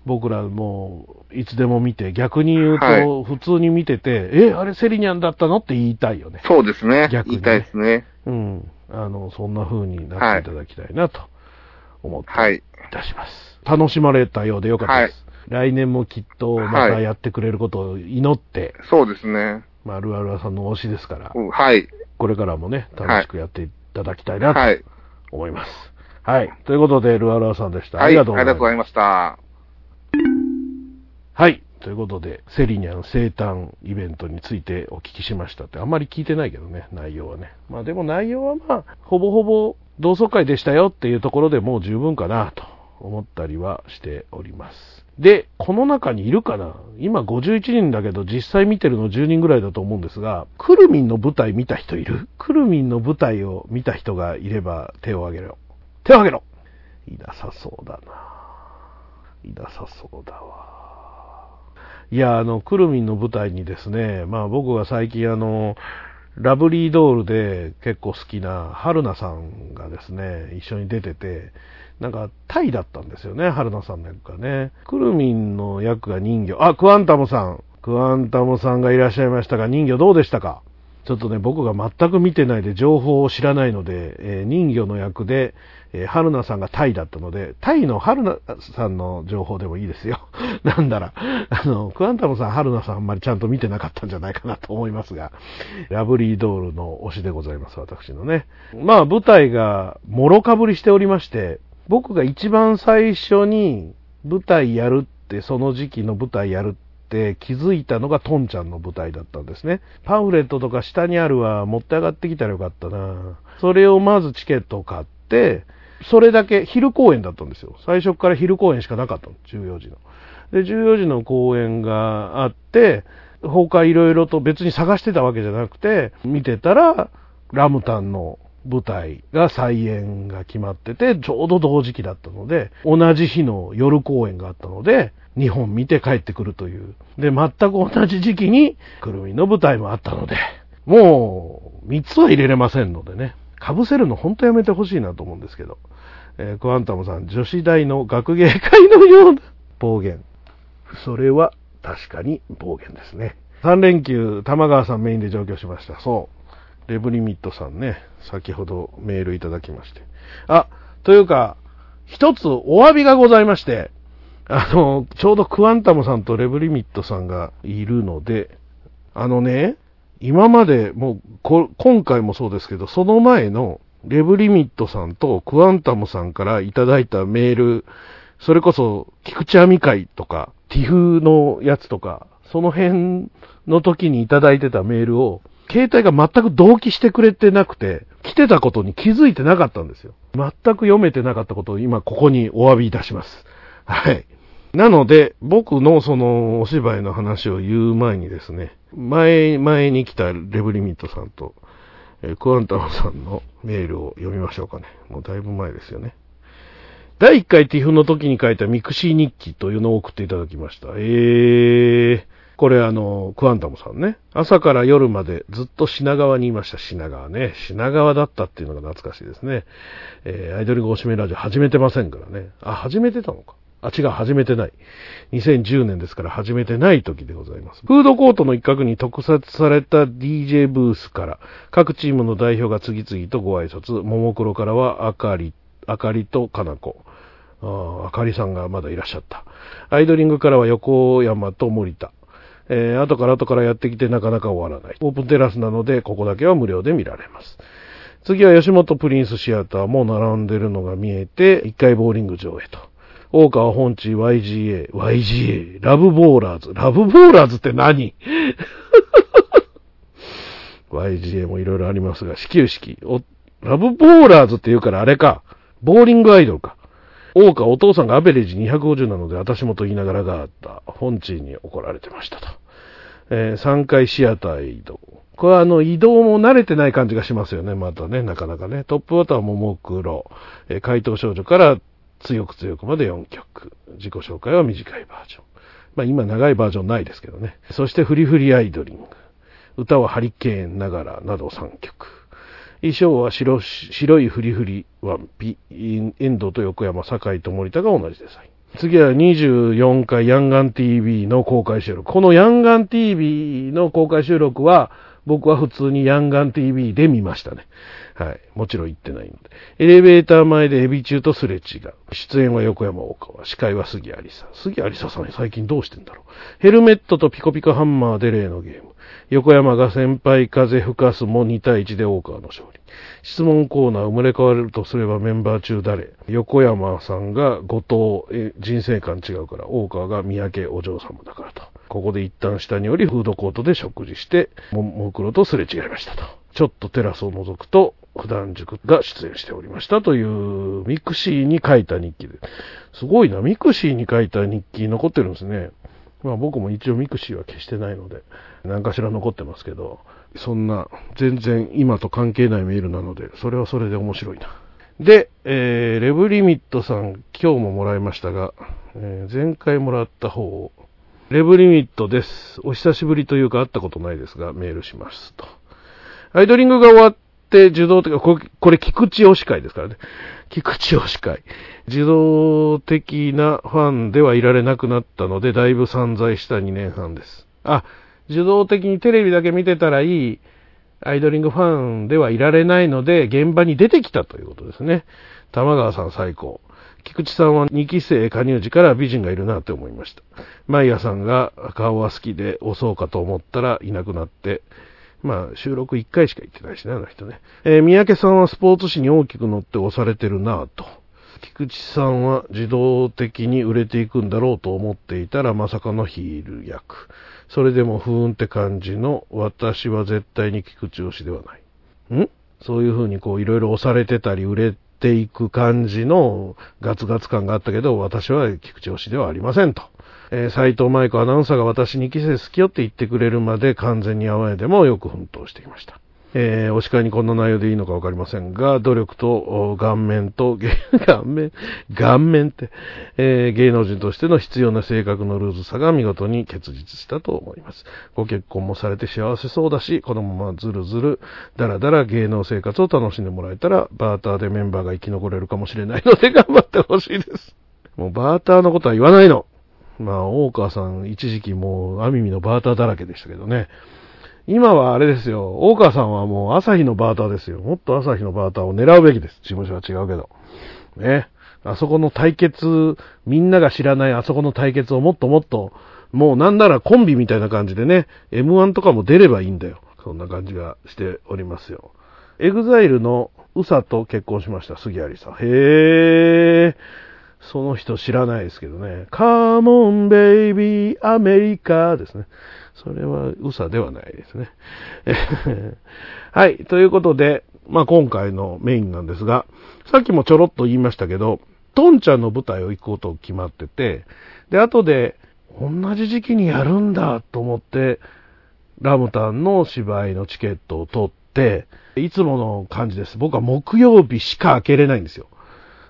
僕らもいつでも見て、逆に言うはいと、普通に見てて、え、あれセリニャンだったのって言いたいよね。そうですね。逆にね言いたいですね。うん。あの、そんな風になっていただきたいなと思ってはい。いたします。楽しまれたようでよかったです。来年もきっとまたやってくれることを祈って、そうですね。まあ、ルアルアさんの推しですから、うんはい。これからもね、楽しくやっていただきたいなとはい。思います。はい。ということで、ルアルアさんでした。はい。ありがとうございます。いました。はい。ということで、セリニャン生誕イベントについてお聞きしましたって、あんまり聞いてないけどね、内容はね。まあでも内容はまあ、ほぼほぼ同窓会でしたよっていうところでもう十分かなと思ったりはしております。で、この中にいるかな？今51人だけど実際見てるの10人ぐらいだと思うんですが、クルミンの舞台見た人いる？クルミンの舞台を見た人がいれば手を挙げろ。手を挙げろいなさそうだな。いなさそうだわ。いや、あの、クルミンの舞台にですね、まあ僕が最近あの、ラブリードールで結構好きな春菜さんがですね、一緒に出てて、なんかタイだったんですよね、春菜さんの役がね。クルミンの役が人魚。あ、クワンタムさん。クワンタムさんがいらっしゃいましたが、人魚どうでしたか？ちょっとね、僕が全く見てないで情報を知らないので、えー人魚の役で、えー春菜さんがタイだったので、タイの春菜さんの情報でもいいですよ。なんだら、あの、クワンタムさん、春菜さんあんまりちゃんと見てなかったんじゃないかなと思いますが、ラブリードールの推しでございます、私のね。まあ、舞台がもろかぶりしておりまして、僕が一番最初に舞台やるって、その時期の舞台やるって気づいたのがトンちゃんの舞台だったんですね。パンフレットとか下にあるは持って上がってきたらよかったなそれをまずチケットを買って、それだけ昼公演だったんですよ。最初から昼公演しかなかったの、14時の。で、14時の公演があって、他いろいろと別に探してたわけじゃなくて、見てたら、ラムタンの舞台が再演が決まってて、ちょうど同時期だったので、同じ日の夜公演があったので、2本見て帰ってくるという。で、全く同じ時期に、くるみの舞台もあったので、もう、3つは入れれませんのでね、被せるの本当やめてほしいなと思うんですけど、えークワンタムさん、女子大の学芸会のような暴言。それは確かに暴言ですね。3連休、玉川さんメインで上京しました。そう。レブリミットさんね、先ほどメールいただきまして。あ、というか、一つお詫びがございまして、あの、ちょうどクワンタムさんとレブリミットさんがいるので、あのね、今まで、もうこ、今回もそうですけど、その前のレブリミットさんとクワンタムさんからいただいたメール、それこそ、菊池亜美会とか、ティフのやつとか、その辺の時にいただいてたメールを、携帯が全く同期してくれてなくて、来てたことに気づいてなかったんですよ。全く読めてなかったことを今ここにお詫びいたします。はい。なので、僕のそのお芝居の話を言う前にですね、前、前に来たレブリミットさんと、えークワンタムさんのメールを読みましょうかね。もうだいぶ前ですよね。第1回 TIF の時に書いた mixi 日記というのを送っていただきました。えー、これあの、クワンタムさんね。朝から夜までずっと品川にいました。品川ね。品川だったっていうのが懐かしいですね。えー、アイドルゴーシメラジオ始めてませんからね。あ、始めてたのか。あ、違う、始めてない。2010年ですから始めてない時でございます。フードコートの一角に特設された DJ ブースから、各チームの代表が次々とご挨拶。ももクロからは、あかり、あかりとかなこ。あ、あかりさんがまだいらっしゃった。アイドリングからは横山と森田。えー、後から後からやってきてなかなか終わらない。オープンテラスなので、ここだけは無料で見られます。次は吉本プリンスシアターも並んでるのが見えて、1階ボーリング場へと。大川本地 YGA、YGA、ラブボーラーズ。ラブボーラーズって何 ?YGA もいろいろありますが、始球式。ラブボーラーズって言うからあれか。ボーリングアイドルか。大川お父さんがアベレージ250なので私もと言いながらがあった。本地に怒られてましたと。えー3階シアターへ移動。これはあの移動も慣れてない感じがしますよね、またね、なかなかね。トップバッターはももクロ、えー怪盗少女から強く強くまで4曲。自己紹介は短いバージョン。まあ今長いバージョンないですけどね。そしてフリフリアイドリング。歌はハリケーンながらなど3曲。衣装は白白いフリフリワンピ、遠藤と横山、酒井と森田が同じデザイン。次は24回ヤンガン TV の公開収録。このヤンガン TV の公開収録は、僕は普通にヤンガン TV で見ましたね。はい。もちろん行ってないので。エレベーター前でエビ中とすれ違う。出演は横山大川。司会は杉有沙。杉有沙さん最近どうしてんだろう。ヘルメットとピコピコハンマーで例のゲーム。横山が先輩風吹かすも2対1で大川の勝利。質問コーナー生まれ変われるとすればメンバー中誰？横山さんが後藤、え人生観違うから、大川が三宅お嬢様だからと。ここで一旦下に降りフードコートで食事して、ももクロとすれ違いましたと。ちょっとテラスを覗くと、腐男塾が出演しておりましたという、 mixi に書いた日記です。すごいな、 mixi に書いた日記残ってるんですね。まあ僕も一応 mixi は消してないので、何かしら残ってますけど、そんな全然今と関係ないメールなので、それはそれで面白いな。で、えー、レブリミットさん、今日ももらいましたが、えー前回もらった方を、レブリミットです。お久しぶりというか会ったことないですが、メールしますと。アイドリングが終わっって受動的、これ、これ菊池推し会ですからね。菊池推し会。受動的なファンではいられなくなったので、だいぶ散財した2年半です。あ、受動的にテレビだけ見てたらいい、アイドリングファンではいられないので、現場に出てきたということですね。玉川さん最高。菊池さんは2期生加入時から美人がいるなって思いました。マイヤさんが顔は好きで押そうかと思ったらいなくなって、まあ収録1回しか行ってないしね、あの人ね。えー三宅さんはスポーツ紙に大きく乗って押されてるなぁと。菊池さんは自動的に売れていくんだろうと思っていたらまさかのヒール役。それでも不運って感じの私は絶対に菊池推しではない。ん？そういう風にこういろいろ押されてたり売れていく感じのガツガツ感があったけど、私は菊池推しではありませんと。えー斉藤舞子アナウンサーが私に期生好きよって言ってくれるまで完全に甘えでもよく奮闘してきました。えー、お叱りにこんな内容でいいのかわかりませんが、努力と顔面と、顔面、顔面って、えー芸能人としての必要な性格のルーズさが見事に結実したと思います。ご結婚もされて幸せそうだし、このままずるずる、だらだら芸能生活を楽しんでもらえたら、バーターでメンバーが生き残れるかもしれないので頑張ってほしいです。もうバーターのことは言わないの。まあ、大川さん、一時期もう、アミミのバーターだらけでしたけどね。今はあれですよ。大川さんはもう朝日のバーターですよ。もっと朝日のバーターを狙うべきです。事務所は違うけど。ね。あそこの対決、みんなが知らないあそこの対決をもっともっと、もうなんならコンビみたいな感じでね、M1 とかも出ればいいんだよ。そんな感じがしておりますよ。 EXILE の USA と結婚しました、杉ありささん。へー。その人知らないですけどね。 C'mon baby アメリカですね。それは USA ではないですね。はい。ということで、まあ今回のメインなんですが、さっきもちょろっと言いましたけど、トンちゃんの舞台を行くこと決まってて、で、後で、同じ時期にやるんだと思って、ラムタンの芝居のチケットを取って、いつもの感じです。僕は木曜日しか開けれないんですよ。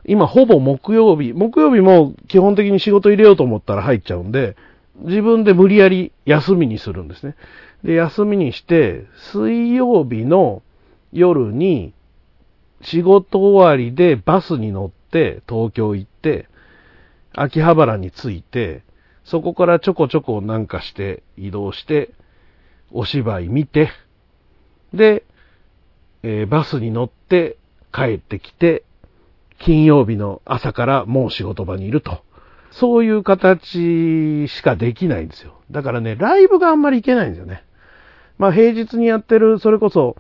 今ほぼ木曜日、木曜日も基本的に仕事入れようと思ったら入っちゃうんで、自分で無理やり休みにするんですね。で、休みにして、水曜日の夜に仕事終わりでバスに乗って東京行って、秋葉原に着いて、そこからちょこちょこなんかして移動して、お芝居見て、で、えーバスに乗って帰ってきて、金曜日の朝からもう仕事場にいると。そういう形しかできないんですよ。だからね、ライブがあんまり行けないんですよね。まあ平日にやってる、それこそ、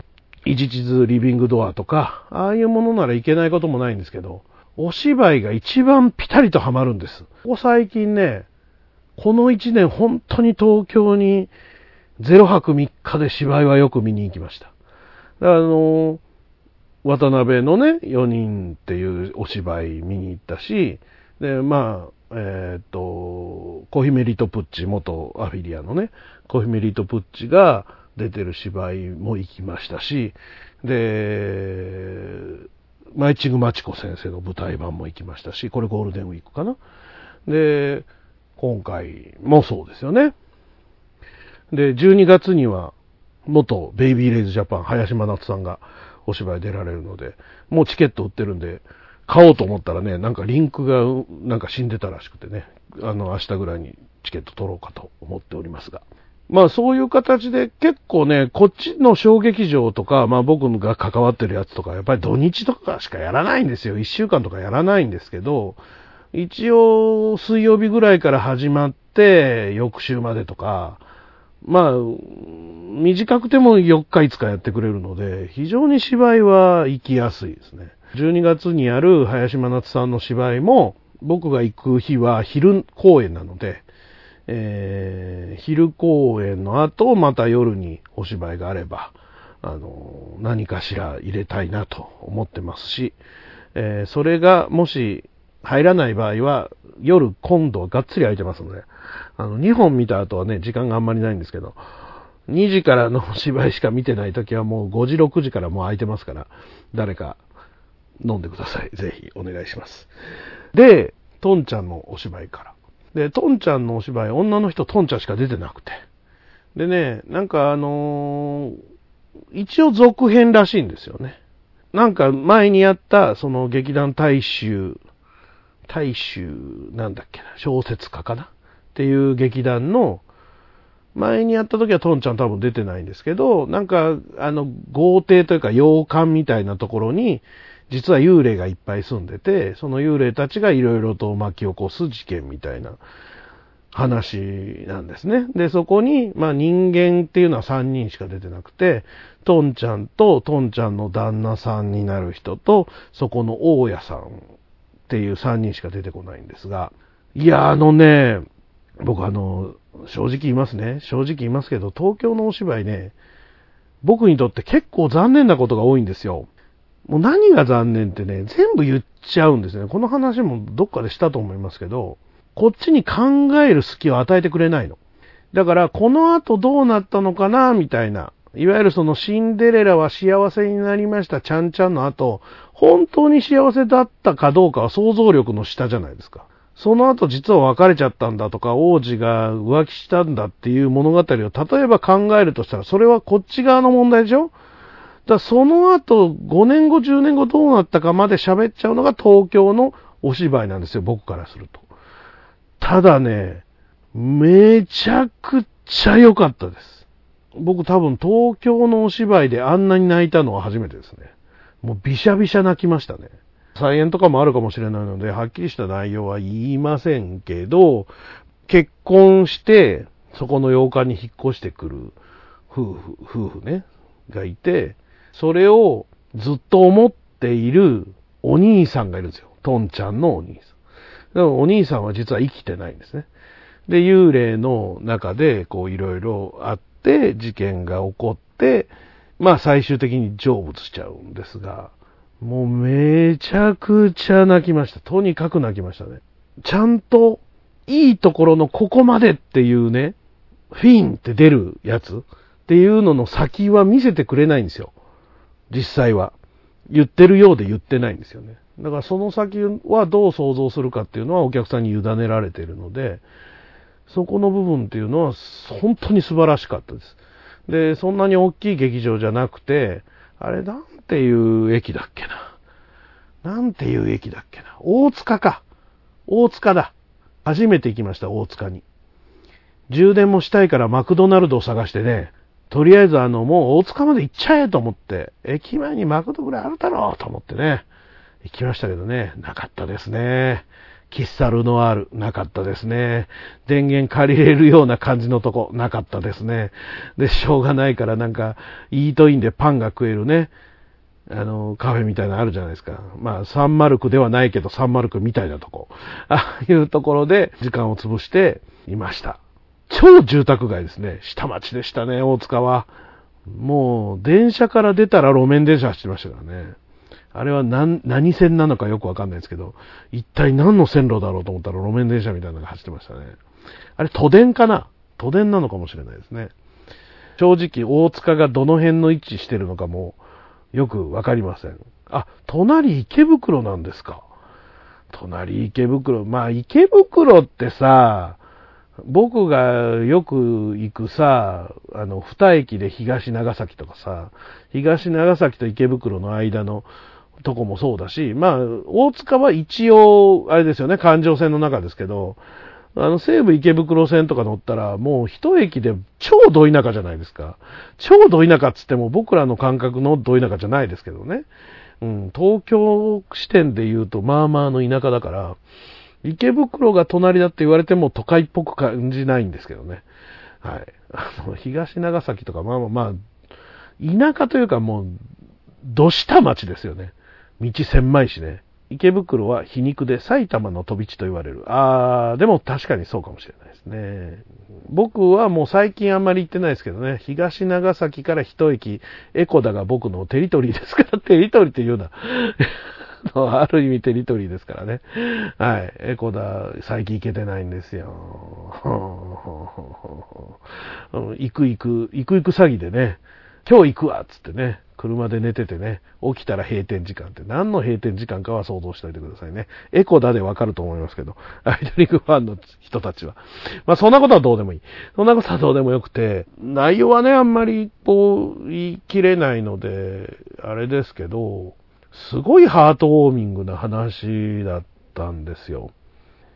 イジチズリビングドアとか、ああいうものならいけないこともないんですけど、お芝居が一番ピタリとハマるんです。ここ最近ね、この一年本当に東京に0泊3日で芝居はよく見に行きました。だからあの、渡辺のね、4人っていうお芝居見に行ったし、で、まあ、えっ、と、コヒメリトプッチ、元アフィリアのね、コヒメリトプッチが出てる芝居も行きましたし、で、マイチグマチコ先生の舞台版も行きましたし、これゴールデンウィークかな。で、今回もそうですよね。で、12月には、元ベイビーレイズジャパン、林真夏さんがお芝居出られるので、もうチケット売ってるんで、買おうと思ったらね、なんかリンクがなんか死んでたらしくてね、あの、明日ぐらいにチケット取ろうかと思っておりますが。まあそういう形で結構ね、こっちの小劇場とか、まあ僕が関わってるやつとか、やっぱり土日とかしかやらないんですよ。一週間とかやらないんですけど、一応水曜日ぐらいから始まって、翌週までとか、まあ、短くても4日5日やってくれるので、非常に芝居は行きやすいですね。12月にやる林真夏さんの芝居も、僕が行く日は昼公演なので、えー、昼公演の後、また夜にお芝居があれば、あの、何かしら入れたいなと思ってますし、えー、それがもし入らない場合は、夜今度がっつり空いてますので、あの、2本見た後はね、時間があんまりないんですけど、2時からの芝居しか見てない時はもう5時、6時からもう空いてますから、誰か飲んでください。ぜひお願いします。で、トンちゃんのお芝居から。で、トンちゃんのお芝居、女の人トンちゃんしか出てなくて。でね、なんかあのー、一応続編らしいんですよね。なんか前にやったその劇団大衆、大衆なんだっけな、小説家かなっていう劇団の、前にやった時はトンちゃん多分出てないんですけど、なんかあの豪邸というか洋館みたいなところに、実は幽霊がいっぱい住んでて、その幽霊たちがいろいろと巻き起こす事件みたいな話なんですね。で、そこに、まあ人間っていうのは3人しか出てなくて、トンちゃんとトンちゃんの旦那さんになる人と、そこの大家さんっていう3人しか出てこないんですが、いや、あのね、僕あの、正直言いますね。正直言いますけど、東京のお芝居ね、僕にとって結構残念なことが多いんですよ。もう何が残念ってね、全部言っちゃうんですね。この話もどっかでしたと思いますけど、こっちに考える隙を与えてくれないの。だから、この後どうなったのかな、みたいな。いわゆるそのシンデレラは幸せになりました、ちゃんちゃんの後、本当に幸せだったかどうかは想像力の下じゃないですか。その後実は別れちゃったんだとか、王子が浮気したんだっていう物語を例えば考えるとしたら、それはこっち側の問題でしょ？だその後、5年後、10年後どうなったかまで喋っちゃうのが東京のお芝居なんですよ、僕からすると。ただね、めちゃくちゃ良かったです。僕多分東京のお芝居であんなに泣いたのは初めてですね。もうびしゃびしゃ泣きましたね。再演とかもあるかもしれないので、はっきりした内容は言いませんけど、結婚して、そこの洋館に引っ越してくる夫婦、夫婦ね、がいて、それをずっと思っているお兄さんがいるんですよ。トンちゃんのお兄さん。だからお兄さんは実は生きてないんですね。で、幽霊の中でこういろいろあって、事件が起こって、まあ最終的に成仏しちゃうんですが、もうめちゃくちゃ泣きました。とにかく泣きましたね。ちゃんといいところのここまでっていうね、フィンって出るやつっていうのの先は見せてくれないんですよ。実際は。言ってるようで言ってないんですよね。だからその先はどう想像するかっていうのはお客さんに委ねられているので、そこの部分っていうのは本当に素晴らしかったです。で、そんなに大きい劇場じゃなくて、あれなんていう駅だっけな。なんていう駅だっけな。大塚か。大塚だ。初めて行きました、大塚に。充電もしたいからマクドナルドを探してね、とりあえずあの、もう大塚まで行っちゃえと思って、駅前にマクドぐらいあるだろうと思ってね、行きましたけどね、なかったですね。喫茶ルノアール、なかったですね。電源借りれるような感じのとこ、なかったですね。で、しょうがないからなんか、イートインでパンが食えるね、あの、カフェみたいなのあるじゃないですか。まあ、サンマルクではないけど、サンマルクみたいなとこ。ああいうところで時間を潰していました。超住宅街ですね。下町でしたね、大塚は。もう、電車から出たら路面電車走ってましたからね。あれは何、何線なのかよくわかんないですけど、一体何の線路だろうと思ったら路面電車みたいなのが走ってましたね。あれ、都電かな？都電なのかもしれないですね。正直、大塚がどの辺の位置してるのかも、よくわかりません。あ、隣池袋なんですか。隣池袋。まあ、池袋ってさ、僕がよく行くさ、あの、二駅で東長崎とかさ、東長崎と池袋の間のとこもそうだし、まあ、大塚は一応、あれですよね、環状線の中ですけど、あの、西武池袋線とか乗ったら、もう一駅で超ど田舎じゃないですか。超ど田舎っつっても僕らの感覚のど田舎じゃないですけどね。うん、東京支店で言うと、まあまあの田舎だから、池袋が隣だって言われても都会っぽく感じないんですけどね。はい。あの、東長崎とか、まあまあまあ、田舎というかもう、どした町ですよね。道狭いしね。池袋は皮肉で埼玉の飛び地と言われる。あー、でも確かにそうかもしれないですね。僕はもう最近あんまり行ってないですけどね、東長崎から一駅、エコダが僕のテリトリーですから、テリトリーって言うな。ある意味テリトリーですからね。はい。エコダ、最近行けてないんですよ。行く行く、行く行く詐欺でね、今日行くわっつってね、車で寝ててね、起きたら閉店時間って何の閉店時間かは想像しておいてくださいね。エコダでわかると思いますけど、アイドリングファンの人たちは。まあそんなことはどうでもいい。そんなことはどうでもよくて、内容はね、あんまりこう、言い切れないので、あれですけど、すごいハートウォーミングな話だったんですよ。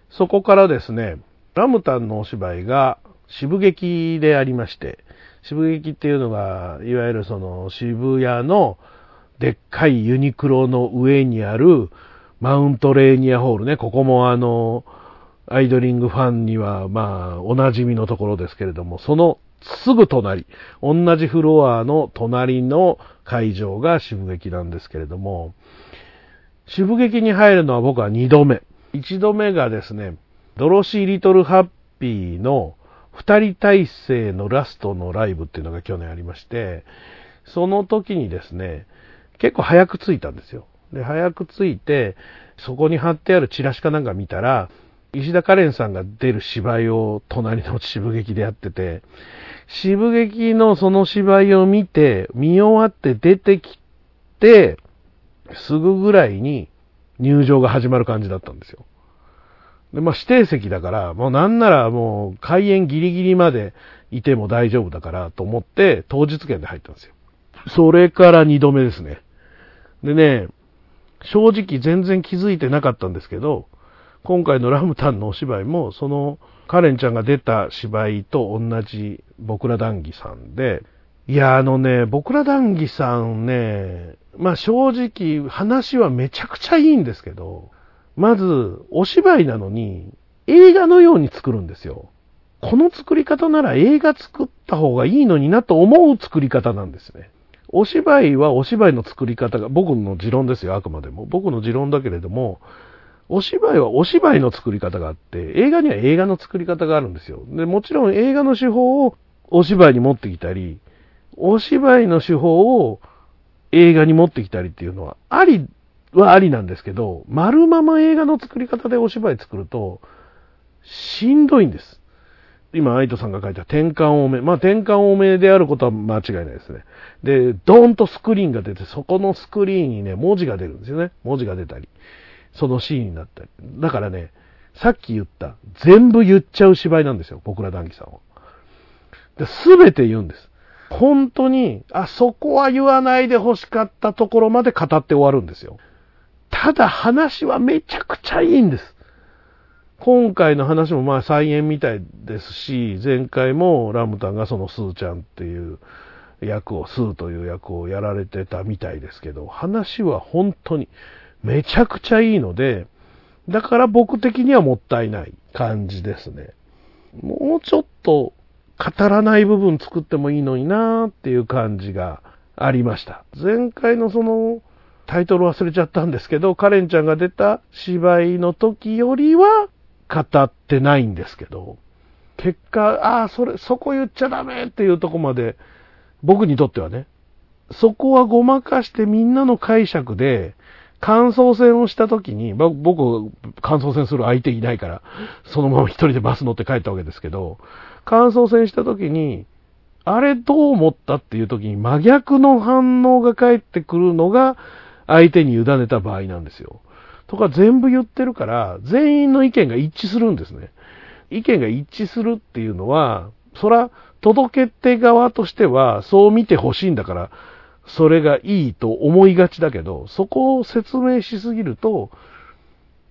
そこからですね、ラムタンのお芝居が渋劇でありまして、渋劇っていうのが、いわゆるその渋谷のでっかいユニクロの上にあるマウントレーニアホールね、ここもあの、アイドリングファンにはまあおなじみのところですけれども、そのすぐ隣、同じフロアの隣の会場が渋劇なんですけれども、渋劇に入るのは僕は2度目。1度目がですね、ドロシー・リトル・ハッピーの二人体制のラストのライブっていうのが去年ありまして、その時にですね、結構早く着いたんですよ。で、早く着いて、そこに貼ってあるチラシかなんか見たら、石田カレンさんが出る芝居を隣の渋劇でやってて、渋劇のその芝居を見て、見終わって出てきて、すぐぐらいに入場が始まる感じだったんですよ。で、まあ指定席だから、もうなんならもう開演ギリギリまでいても大丈夫だからと思って当日券で入ったんですよ。それから二度目ですね。でね、正直全然気づいてなかったんですけど、今回のラムタンのお芝居も、そのカレンちゃんが出た芝居と同じ僕ら談義さんで、いや、あのね、僕ら談義さんね、まあ正直話はめちゃくちゃいいんですけど、まず、お芝居なのに、映画のように作るんですよ。この作り方なら映画作った方がいいのになと思う作り方なんですね。お芝居はお芝居の作り方が、僕の持論ですよ、あくまでも。僕の持論だけれども、お芝居はお芝居の作り方があって、映画には映画の作り方があるんですよ。で、もちろん映画の手法をお芝居に持ってきたり、お芝居の手法を映画に持ってきたりっていうのは、ありはありなんですけど、丸まま映画の作り方でお芝居作ると、しんどいんです。今、アイトさんが書いた転換多め。まあ、転換多めであることは間違いないですね。で、ドーンとスクリーンが出て、そこのスクリーンにね、文字が出るんですよね。文字が出たり。そのシーンになったり。だからね、さっき言った、全部言っちゃう芝居なんですよ。僕ら談義さんは。すべて言うんです。本当に、あ、そこは言わないで欲しかったところまで語って終わるんですよ。ただ話はめちゃくちゃいいんです。今回の話もまあ再演みたいですし、前回もラムタンがそのスーちゃんっていう役を、スーという役をやられてたみたいですけど、話は本当にめちゃくちゃいいので、だから僕的にはもったいない感じですね。もうちょっと語らない部分作ってもいいのになーっていう感じがありました。前回のそのタイトル忘れちゃったんですけど、カレンちゃんが出た芝居の時よりは語ってないんですけど、結果、ああ、それ、そこ言っちゃダメっていうとこまで、僕にとってはね、そこはごまかしてみんなの解釈で、感想戦をした時に、僕、感想戦する相手いないから、そのまま一人でバス乗って帰ったわけですけど、感想戦した時に、あれどう思ったっていう時に真逆の反応が返ってくるのが相手に委ねた場合なんですよ。とか全部言ってるから、全員の意見が一致するんですね。意見が一致するっていうのは、そら、届け手側としてはそう見てほしいんだから、それがいいと思いがちだけど、そこを説明しすぎると、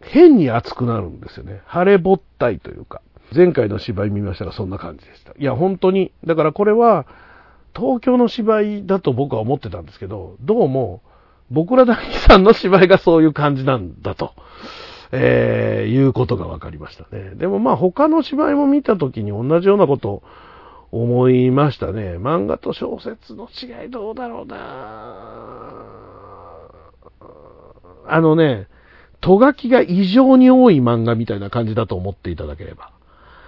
変に熱くなるんですよね。晴れぼったいというか。前回の芝居見ましたがそんな感じでした。いや、本当に、だからこれは、東京の芝居だと僕は思ってたんですけど、どうも、僕らだけさんの芝居がそういう感じなんだと、えー、いうことが分かりましたね。でもまあ他の芝居も見た時に同じようなことを思いましたね。漫画と小説の違いどうだろうなあのね、とがきが異常に多い漫画みたいな感じだと思っていただければ。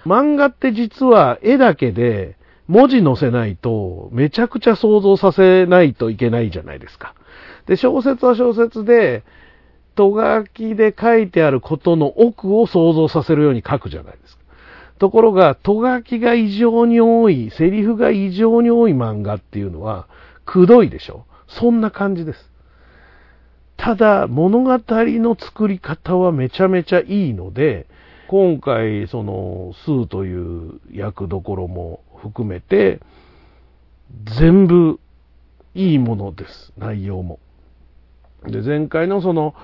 漫画って実は絵だけで文字載せないとめちゃくちゃ想像させないといけないじゃないですか。で、小説は小説で、とがきで書いてあることの奥を想像させるように書くじゃないですか。ところが、とがきが異常に多い、セリフが異常に多い漫画っていうのは、くどいでしょそんな感じです。ただ、物語の作り方はめちゃめちゃいいので、今回、その、スーという役どころも含めて、全部いいものです、内容も。で、前回のその、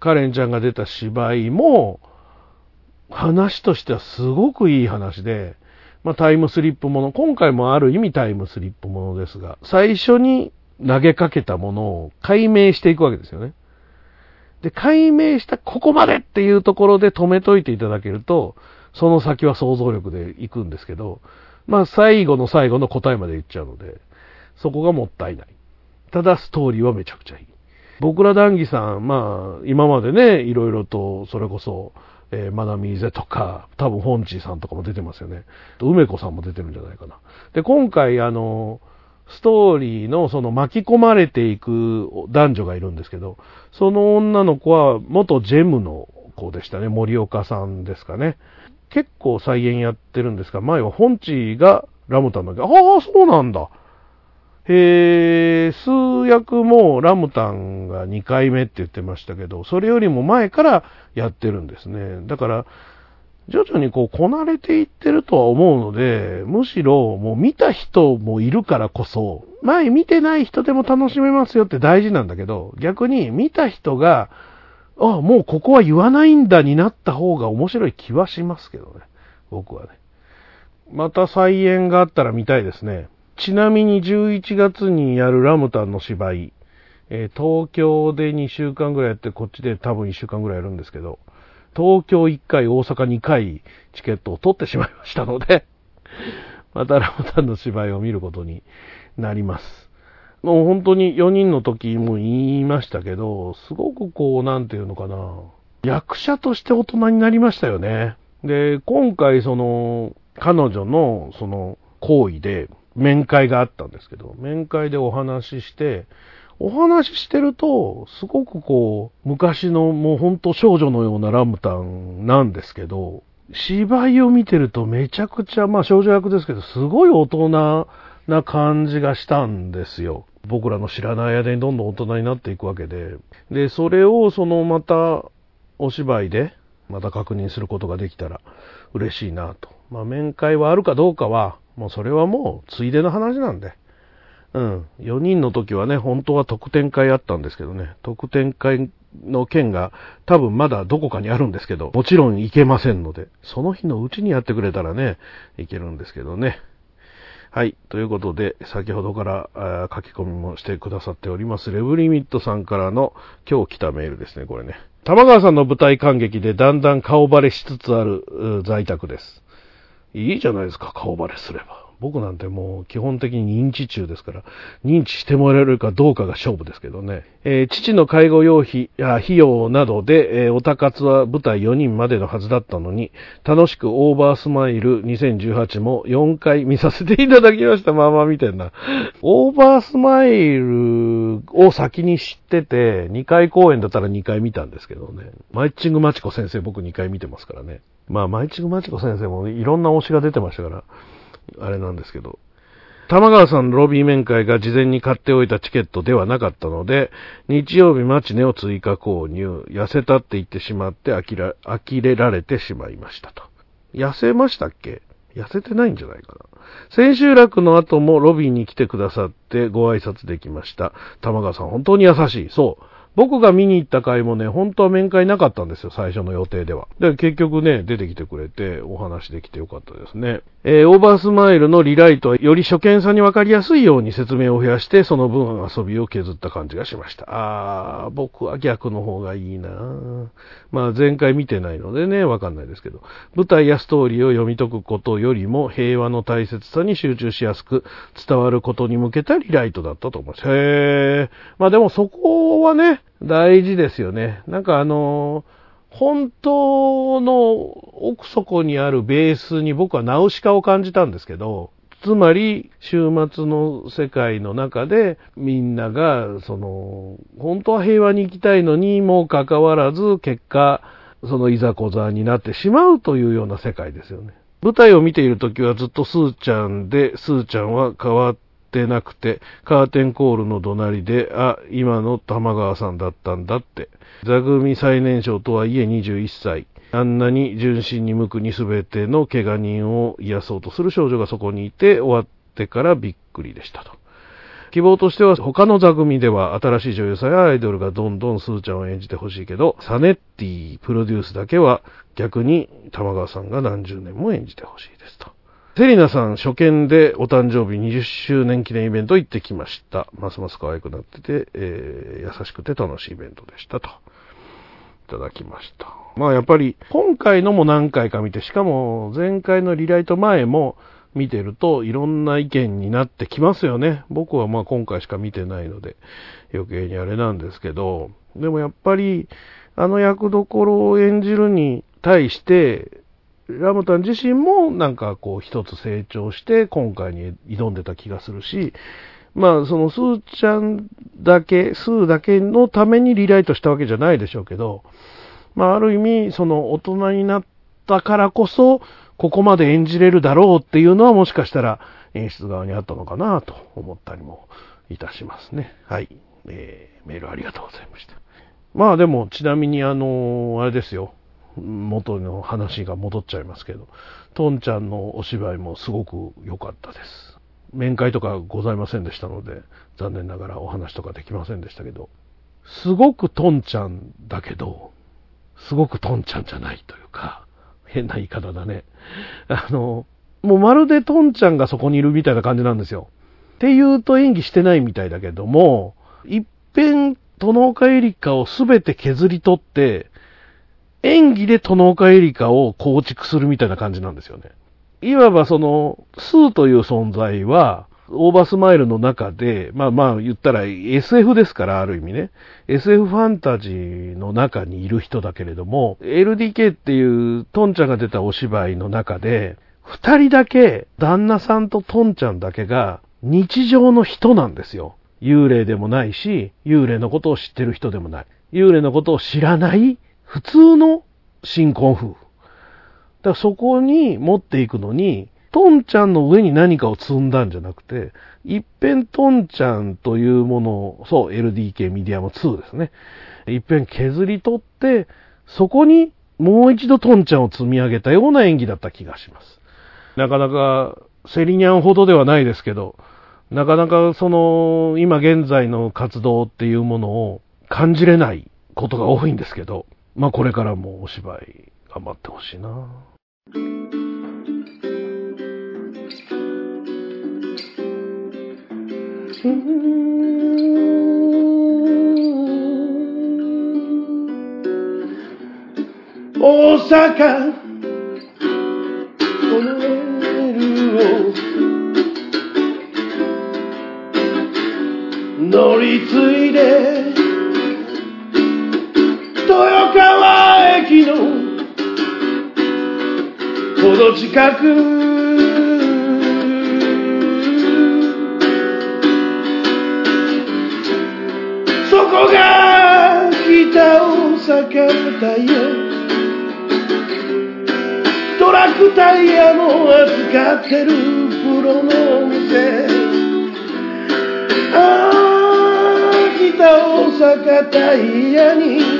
カレンちゃんが出た芝居も、話としてはすごくいい話で、まあ、タイムスリップもの、今回もある意味タイムスリップものですが、最初に投げかけたものを解明していくわけですよね。で、解明したここまでっていうところで止めといていただけると、その先は想像力で行くんですけど、まあ最後の最後の答えまで言っちゃうので、そこがもったいない。ただストーリーはめちゃくちゃいい。僕ら談義さん、まあ今までね、いろいろとそれこそ、えー、マナミーゼとか、多分ホンチーさんとかも出てますよね。梅子さんも出てるんじゃないかな。で、今回あの、ストーリーのその巻き込まれていく男女がいるんですけど、その女の子は元ジェムの子でしたね。森岡さんですかね。結構再現やってるんですが、前は本地がラムタンだけど、ああ、そうなんだ。えー、数役もラムタンが2回目って言ってましたけど、それよりも前からやってるんですね。だから、徐々にこうこなれていってるとは思うので、むしろもう見た人もいるからこそ、前見てない人でも楽しめますよって大事なんだけど、逆に見た人が、あもうここは言わないんだになった方が面白い気はしますけどね。僕はね。また再演があったら見たいですね。ちなみに11月にやるラムタンの芝居、えー、東京で2週間ぐらいやって、こっちで多分1週間ぐらいやるんですけど、東京1回、大阪2回チケットを取ってしまいましたので またラムタンの芝居を見ることになります。もう本当に4人の時も言いましたけど、すごくこう、なんていうのかな、役者として大人になりましたよね。で、今回その、彼女のその行為で面会があったんですけど、面会でお話しして、お話ししてると、すごくこう、昔のもうほんと少女のようなラムタンなんですけど、芝居を見てるとめちゃくちゃ、まあ少女役ですけど、すごい大人な感じがしたんですよ。僕らの知らない間にどんどん大人になっていくわけで。で、それをそのまたお芝居でまた確認することができたら嬉しいなと。まあ面会はあるかどうかは、もうそれはもうついでの話なんで。うん。4人の時はね、本当は特典会あったんですけどね、特典会の件が多分まだどこかにあるんですけど、もちろん行けませんので、その日のうちにやってくれたらね、行けるんですけどね。はい。ということで、先ほどから書き込みもしてくださっております、レブリミットさんからの今日来たメールですね、これね。玉川さんの舞台感激でだんだん顔バレしつつある在宅です。いいじゃないですか、顔バレすれば。僕なんてもう基本的に認知中ですから、認知してもらえるかどうかが勝負ですけどね。えー、父の介護用費や費用などで、えー、おたかつは舞台4人までのはずだったのに、楽しくオーバースマイル2018も4回見させていただきました。まあまあ見てんな。オーバースマイルを先に知ってて、2回公演だったら2回見たんですけどね。マイチングマチコ先生僕2回見てますからね。まあ、マイチングマチコ先生もいろんな推しが出てましたから、あれなんですけど、玉川さんのロビー面会が事前に買っておいたチケットではなかったので、日曜日マチネを追加購入、痩せたって言ってしまって呆ら呆れられてしまいましたと。痩せましたっけ？痩せてないんじゃないかな。千秋楽の後もロビーに来てくださってご挨拶できました。玉川さん本当に優しい。そう。僕が見に行った回もね、本当は面会なかったんですよ、最初の予定では。で、結局ね、出てきてくれて、お話できてよかったですね。えーオーバースマイルのリライトは、より初見さんにわかりやすいように説明を増やして、その分遊びを削った感じがしました。あー、僕は逆の方がいいなまあ、前回見てないのでね、わかんないですけど、舞台やストーリーを読み解くことよりも、平和の大切さに集中しやすく、伝わることに向けたリライトだったと思います。へー。まあでもそこはね、大事ですよね。なんかあの本当の奥底にあるベースに僕はナウシカを感じたんですけど、つまり、週末の世界の中で、みんなが、その、本当は平和に行きたいのにもかかわらず、結果、そのいざこざになってしまうというような世界ですよね。舞台を見ているときはずっとスーちゃんで、スーちゃんは変わってなくて、カーテンコールの怒鳴りで、あ、今の玉川さんだったんだって。座組最年少とはいえ21歳。あんなに純真に無垢に全ての怪我人を癒そうとする少女がそこにいて、終わってからびっくりでしたと。希望としては他の座組では新しい女優さんやアイドルがどんどんスーちゃんを演じてほしいけど、サネッティプロデュースだけは逆に玉川さんが何十年も演じてほしいですと。セリナさん初見でお誕生日20周年記念イベント行ってきました。ますます可愛くなってて、えー優しくて楽しいイベントでしたと。いただきました。まあやっぱり今回のも何回か見て、しかも前回のリライト前も見てるといろんな意見になってきますよね。僕はまあ今回しか見てないので余計にあれなんですけど、でもやっぱりあの役どころを演じるに対して、ラムタン自身もなんかこう一つ成長して今回に挑んでた気がするし、まあそのスーちゃんだけ、スーだけのためにリライトしたわけじゃないでしょうけど、まあある意味その大人になったからこそここまで演じれるだろうっていうのはもしかしたら演出側にあったのかなと思ったりもいたしますね。はい。えー、メールありがとうございました。まあでもちなみにあのあれですよ。元の話が戻っちゃいますけど、トンちゃんのお芝居もすごく良かったです。面会とかございませんでしたので、残念ながらお話とかできませんでしたけど、すごくトンちゃんだけど、すごくトンちゃんじゃないというか、変な言い方だね。あの、もうまるでトンちゃんがそこにいるみたいな感じなんですよ。って言うと演技してないみたいだけども、一遍、殿岡エリカをすべて削り取って、演技で殿岡エリカを構築するみたいな感じなんですよね。いわばその、スーという存在は、オーバースマイルの中で、まあまあ言ったら SF ですから、ある意味ね。SF ファンタジーの中にいる人だけれども、LDK っていうトンちゃんが出たお芝居の中で、二人だけ、旦那さんとトンちゃんだけが日常の人なんですよ。幽霊でもないし、幽霊のことを知ってる人でもない。幽霊のことを知らない普通の新婚夫婦。だからそこに持っていくのに、トンちゃんの上に何かを積んだんじゃなくて、一遍トンちゃんというものを、そう、LDK ミディアム2ですね。一遍削り取って、そこにもう一度トンちゃんを積み上げたような演技だった気がします。なかなか、セリニャンほどではないですけど、なかなかその、今現在の活動っていうものを感じれないことが多いんですけど、まあこれからもお芝居頑張ってほしいな。大阪このメールを乗り継いで豊駅のほど近く。そこが北大阪タイヤ。トラックタイヤも扱ってるプロのお店。ああ北大阪タイヤに。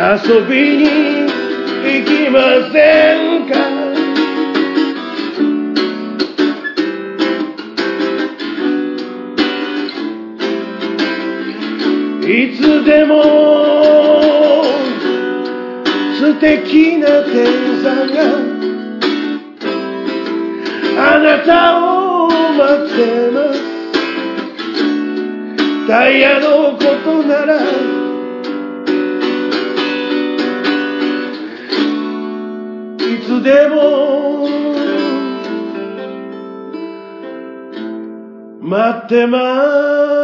遊びに行きませんか？いつでも素敵な天才があなたを待ってます。タイヤのことならつでも待ってます。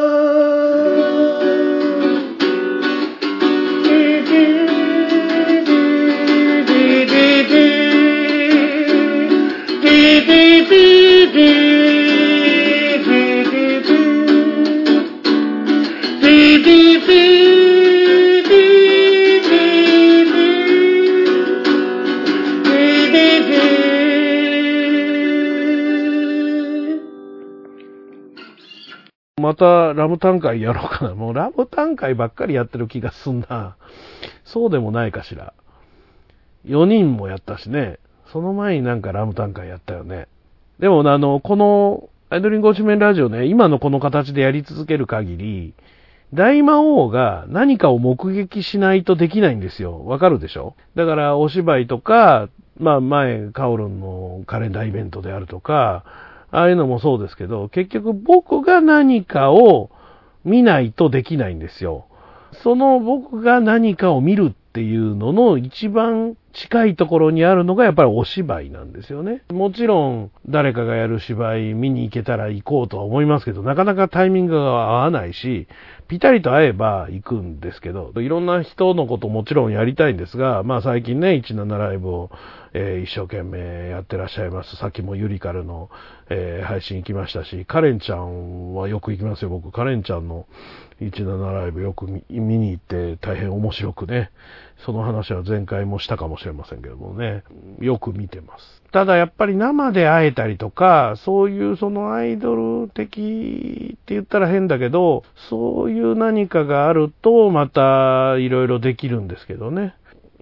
たラム単会やろうかな。もうラム単会ばっかりやってる気がすんな。そうでもないかしら。4人もやったしね。その前になんかラム単会やったよね。でもあの、このアイドリング推しメンラジオね、今のこの形でやり続ける限り、大魔王が何かを目撃しないとできないんですよ。わかるでしょ？だからお芝居とか、まあ前、カオルンのカレンダーイベントであるとか、ああいうのもそうですけど、結局僕が何かを見ないとできないんですよ。その僕が何かを見るっていうのの一番近いところにあるのがやっぱりお芝居なんですよね。もちろん誰かがやる芝居見に行けたら行こうとは思いますけど、なかなかタイミングが合わないし、ぴたりと会えば行くんですけど、いろんな人のこともちろんやりたいんですが、まあ最近ね、17ライブを、えー、一生懸命やってらっしゃいます。さっきもユリカルの、えー、配信行きましたし、カレンちゃんはよく行きますよ、僕。カレンちゃんの17ライブよく見に行って大変面白くね、その話は前回もしたかもしれませんけどもね、よく見てます。ただやっぱり生で会えたりとか、そういうそのアイドル的って言ったら変だけど、そういう何かがあるとまたいろいろできるんですけどね。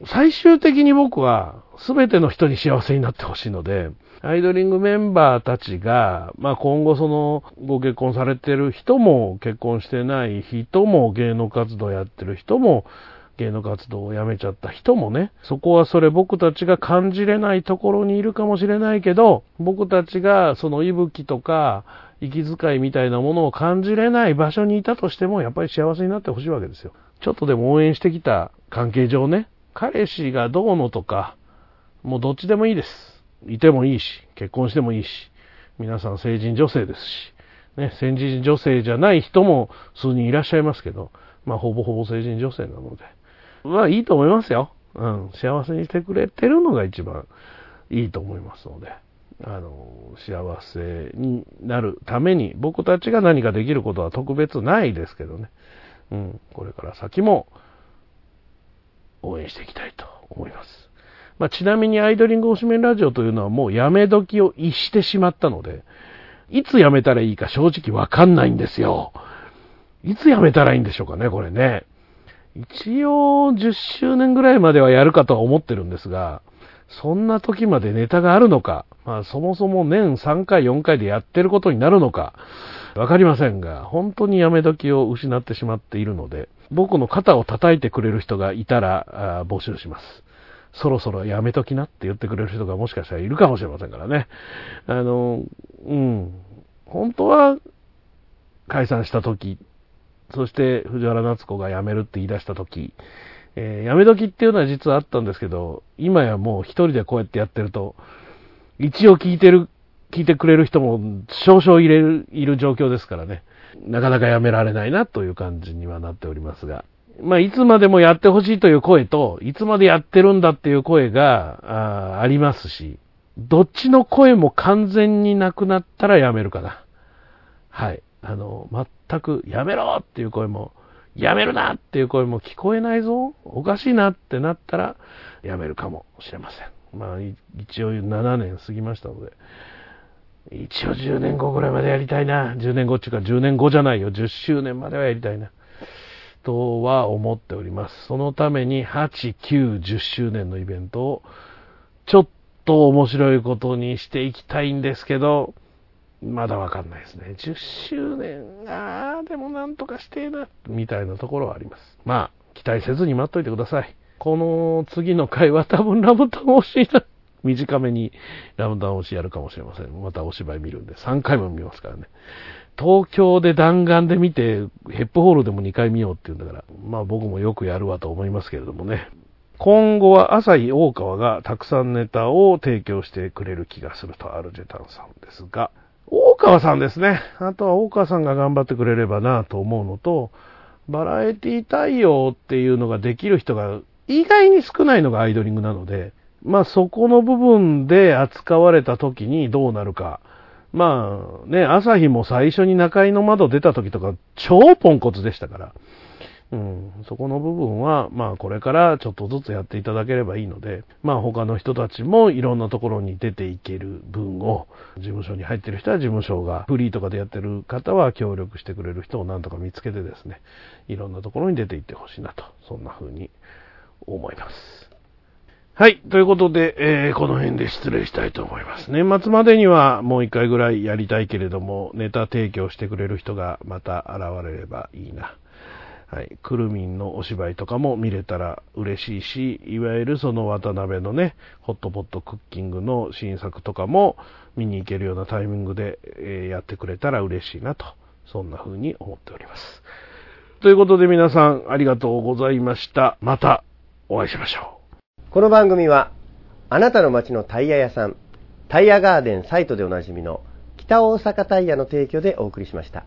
最終的に僕は全ての人に幸せになってほしいので、アイドリングメンバーたちが、まあ、今後そのご結婚されてる人も結婚してない人も芸能活動やってる人も芸能活動をやめちゃった人もね、そこはそれ僕たちが感じれないところにいるかもしれないけど、僕たちがその息吹とか息遣いみたいなものを感じれない場所にいたとしても、やっぱり幸せになってほしいわけですよ。ちょっとでも応援してきた関係上ね、彼氏がどうのとか、もうどっちでもいいです。いてもいいし、結婚してもいいし、皆さん成人女性ですし、ね、成人女性じゃない人も数人いらっしゃいますけど、まあほぼほぼ成人女性なので、まあいいと思いますよ。うん、幸せにしてくれてるのが一番いいと思いますので、あの、幸せになるために僕たちが何かできることは特別ないですけどね、うん、これから先も応援していきたいと思います。まあ、ちなみにアイドリング推しメンラジオというのはもうやめ時を逸してしまったので、いつやめたらいいか正直わかんないんですよ。いつやめたらいいんでしょうかね、これね。一応10周年ぐらいまではやるかとは思ってるんですが、そんな時までネタがあるのか、まあそもそも年3回4回でやってることになるのか、わかりませんが、本当にやめ時を失ってしまっているので、僕の肩を叩いてくれる人がいたら募集します。そろそろやめときなって言ってくれる人がもしかしたらいるかもしれませんからね。あの、うん。本当は解散した時、そして藤原夏子が辞めるって言い出した時、えー、辞め時っていうのは実はあったんですけど、今やもう一人でこうやってやってると、一応聞いてる、聞いてくれる人も少々いれる、いる状況ですからね。なかなかやめられないなという感じにはなっておりますが。まあ、いつまでもやってほしいという声と、いつまでやってるんだっていう声があありますし、どっちの声も完全になくなったらやめるかな。はい。あの、全くやめろっていう声も、やめるなっていう声も聞こえないぞ、おかしいなってなったら、やめるかもしれません。まあ、一応7年過ぎましたので、一応10年後ぐらいまでやりたいな。10年後っていうか10年後じゃないよ。10周年まではやりたいな。とは思っております。そのために8、9、10周年のイベントをちょっと面白いことにしていきたいんですけど、まだわかんないですね。10周年、あー、でもなんとかしてえな、みたいなところはあります。まあ、期待せずに待っといてください。この次の回は多分ラブタン推しな。短めにラブタン推しやるかもしれません。またお芝居見るんで、3回も見ますからね。東京で弾丸で見て、ヘップホールでも2回見ようっていうんだから、まあ僕もよくやるわと思いますけれどもね。今後は朝日大川がたくさんネタを提供してくれる気がするとアルジェタンさんですが、大川さんですね。あとは大川さんが頑張ってくれればなと思うのと、バラエティ対応っていうのができる人が意外に少ないのがアイドリングなので、まあそこの部分で扱われた時にどうなるか。まあね、朝日も最初に中井の窓出た時とか超ポンコツでしたから。うん、そこの部分は、まあこれからちょっとずつやっていただければいいので、まあ他の人たちもいろんなところに出ていける分を、事務所に入ってる人は事務所が、フリーとかでやってる方は協力してくれる人をなんとか見つけてですね、いろんなところに出ていってほしいなと、そんな風に思います。はい。ということで、えーこの辺で失礼したいと思います。年末までにはもう一回ぐらいやりたいけれども、ネタ提供してくれる人がまた現れればいいな。はい。くるみんのお芝居とかも見れたら嬉しいし、いわゆるその渡辺のね、ホットポットクッキングの新作とかも見に行けるようなタイミングで、えやってくれたら嬉しいなと、そんな風に思っております。ということで皆さんありがとうございました。またお会いしましょう。この番組は、あなたの街のタイヤ屋さん、タイヤガーデンサイトでおなじみの北大阪タイヤの提供でお送りしました。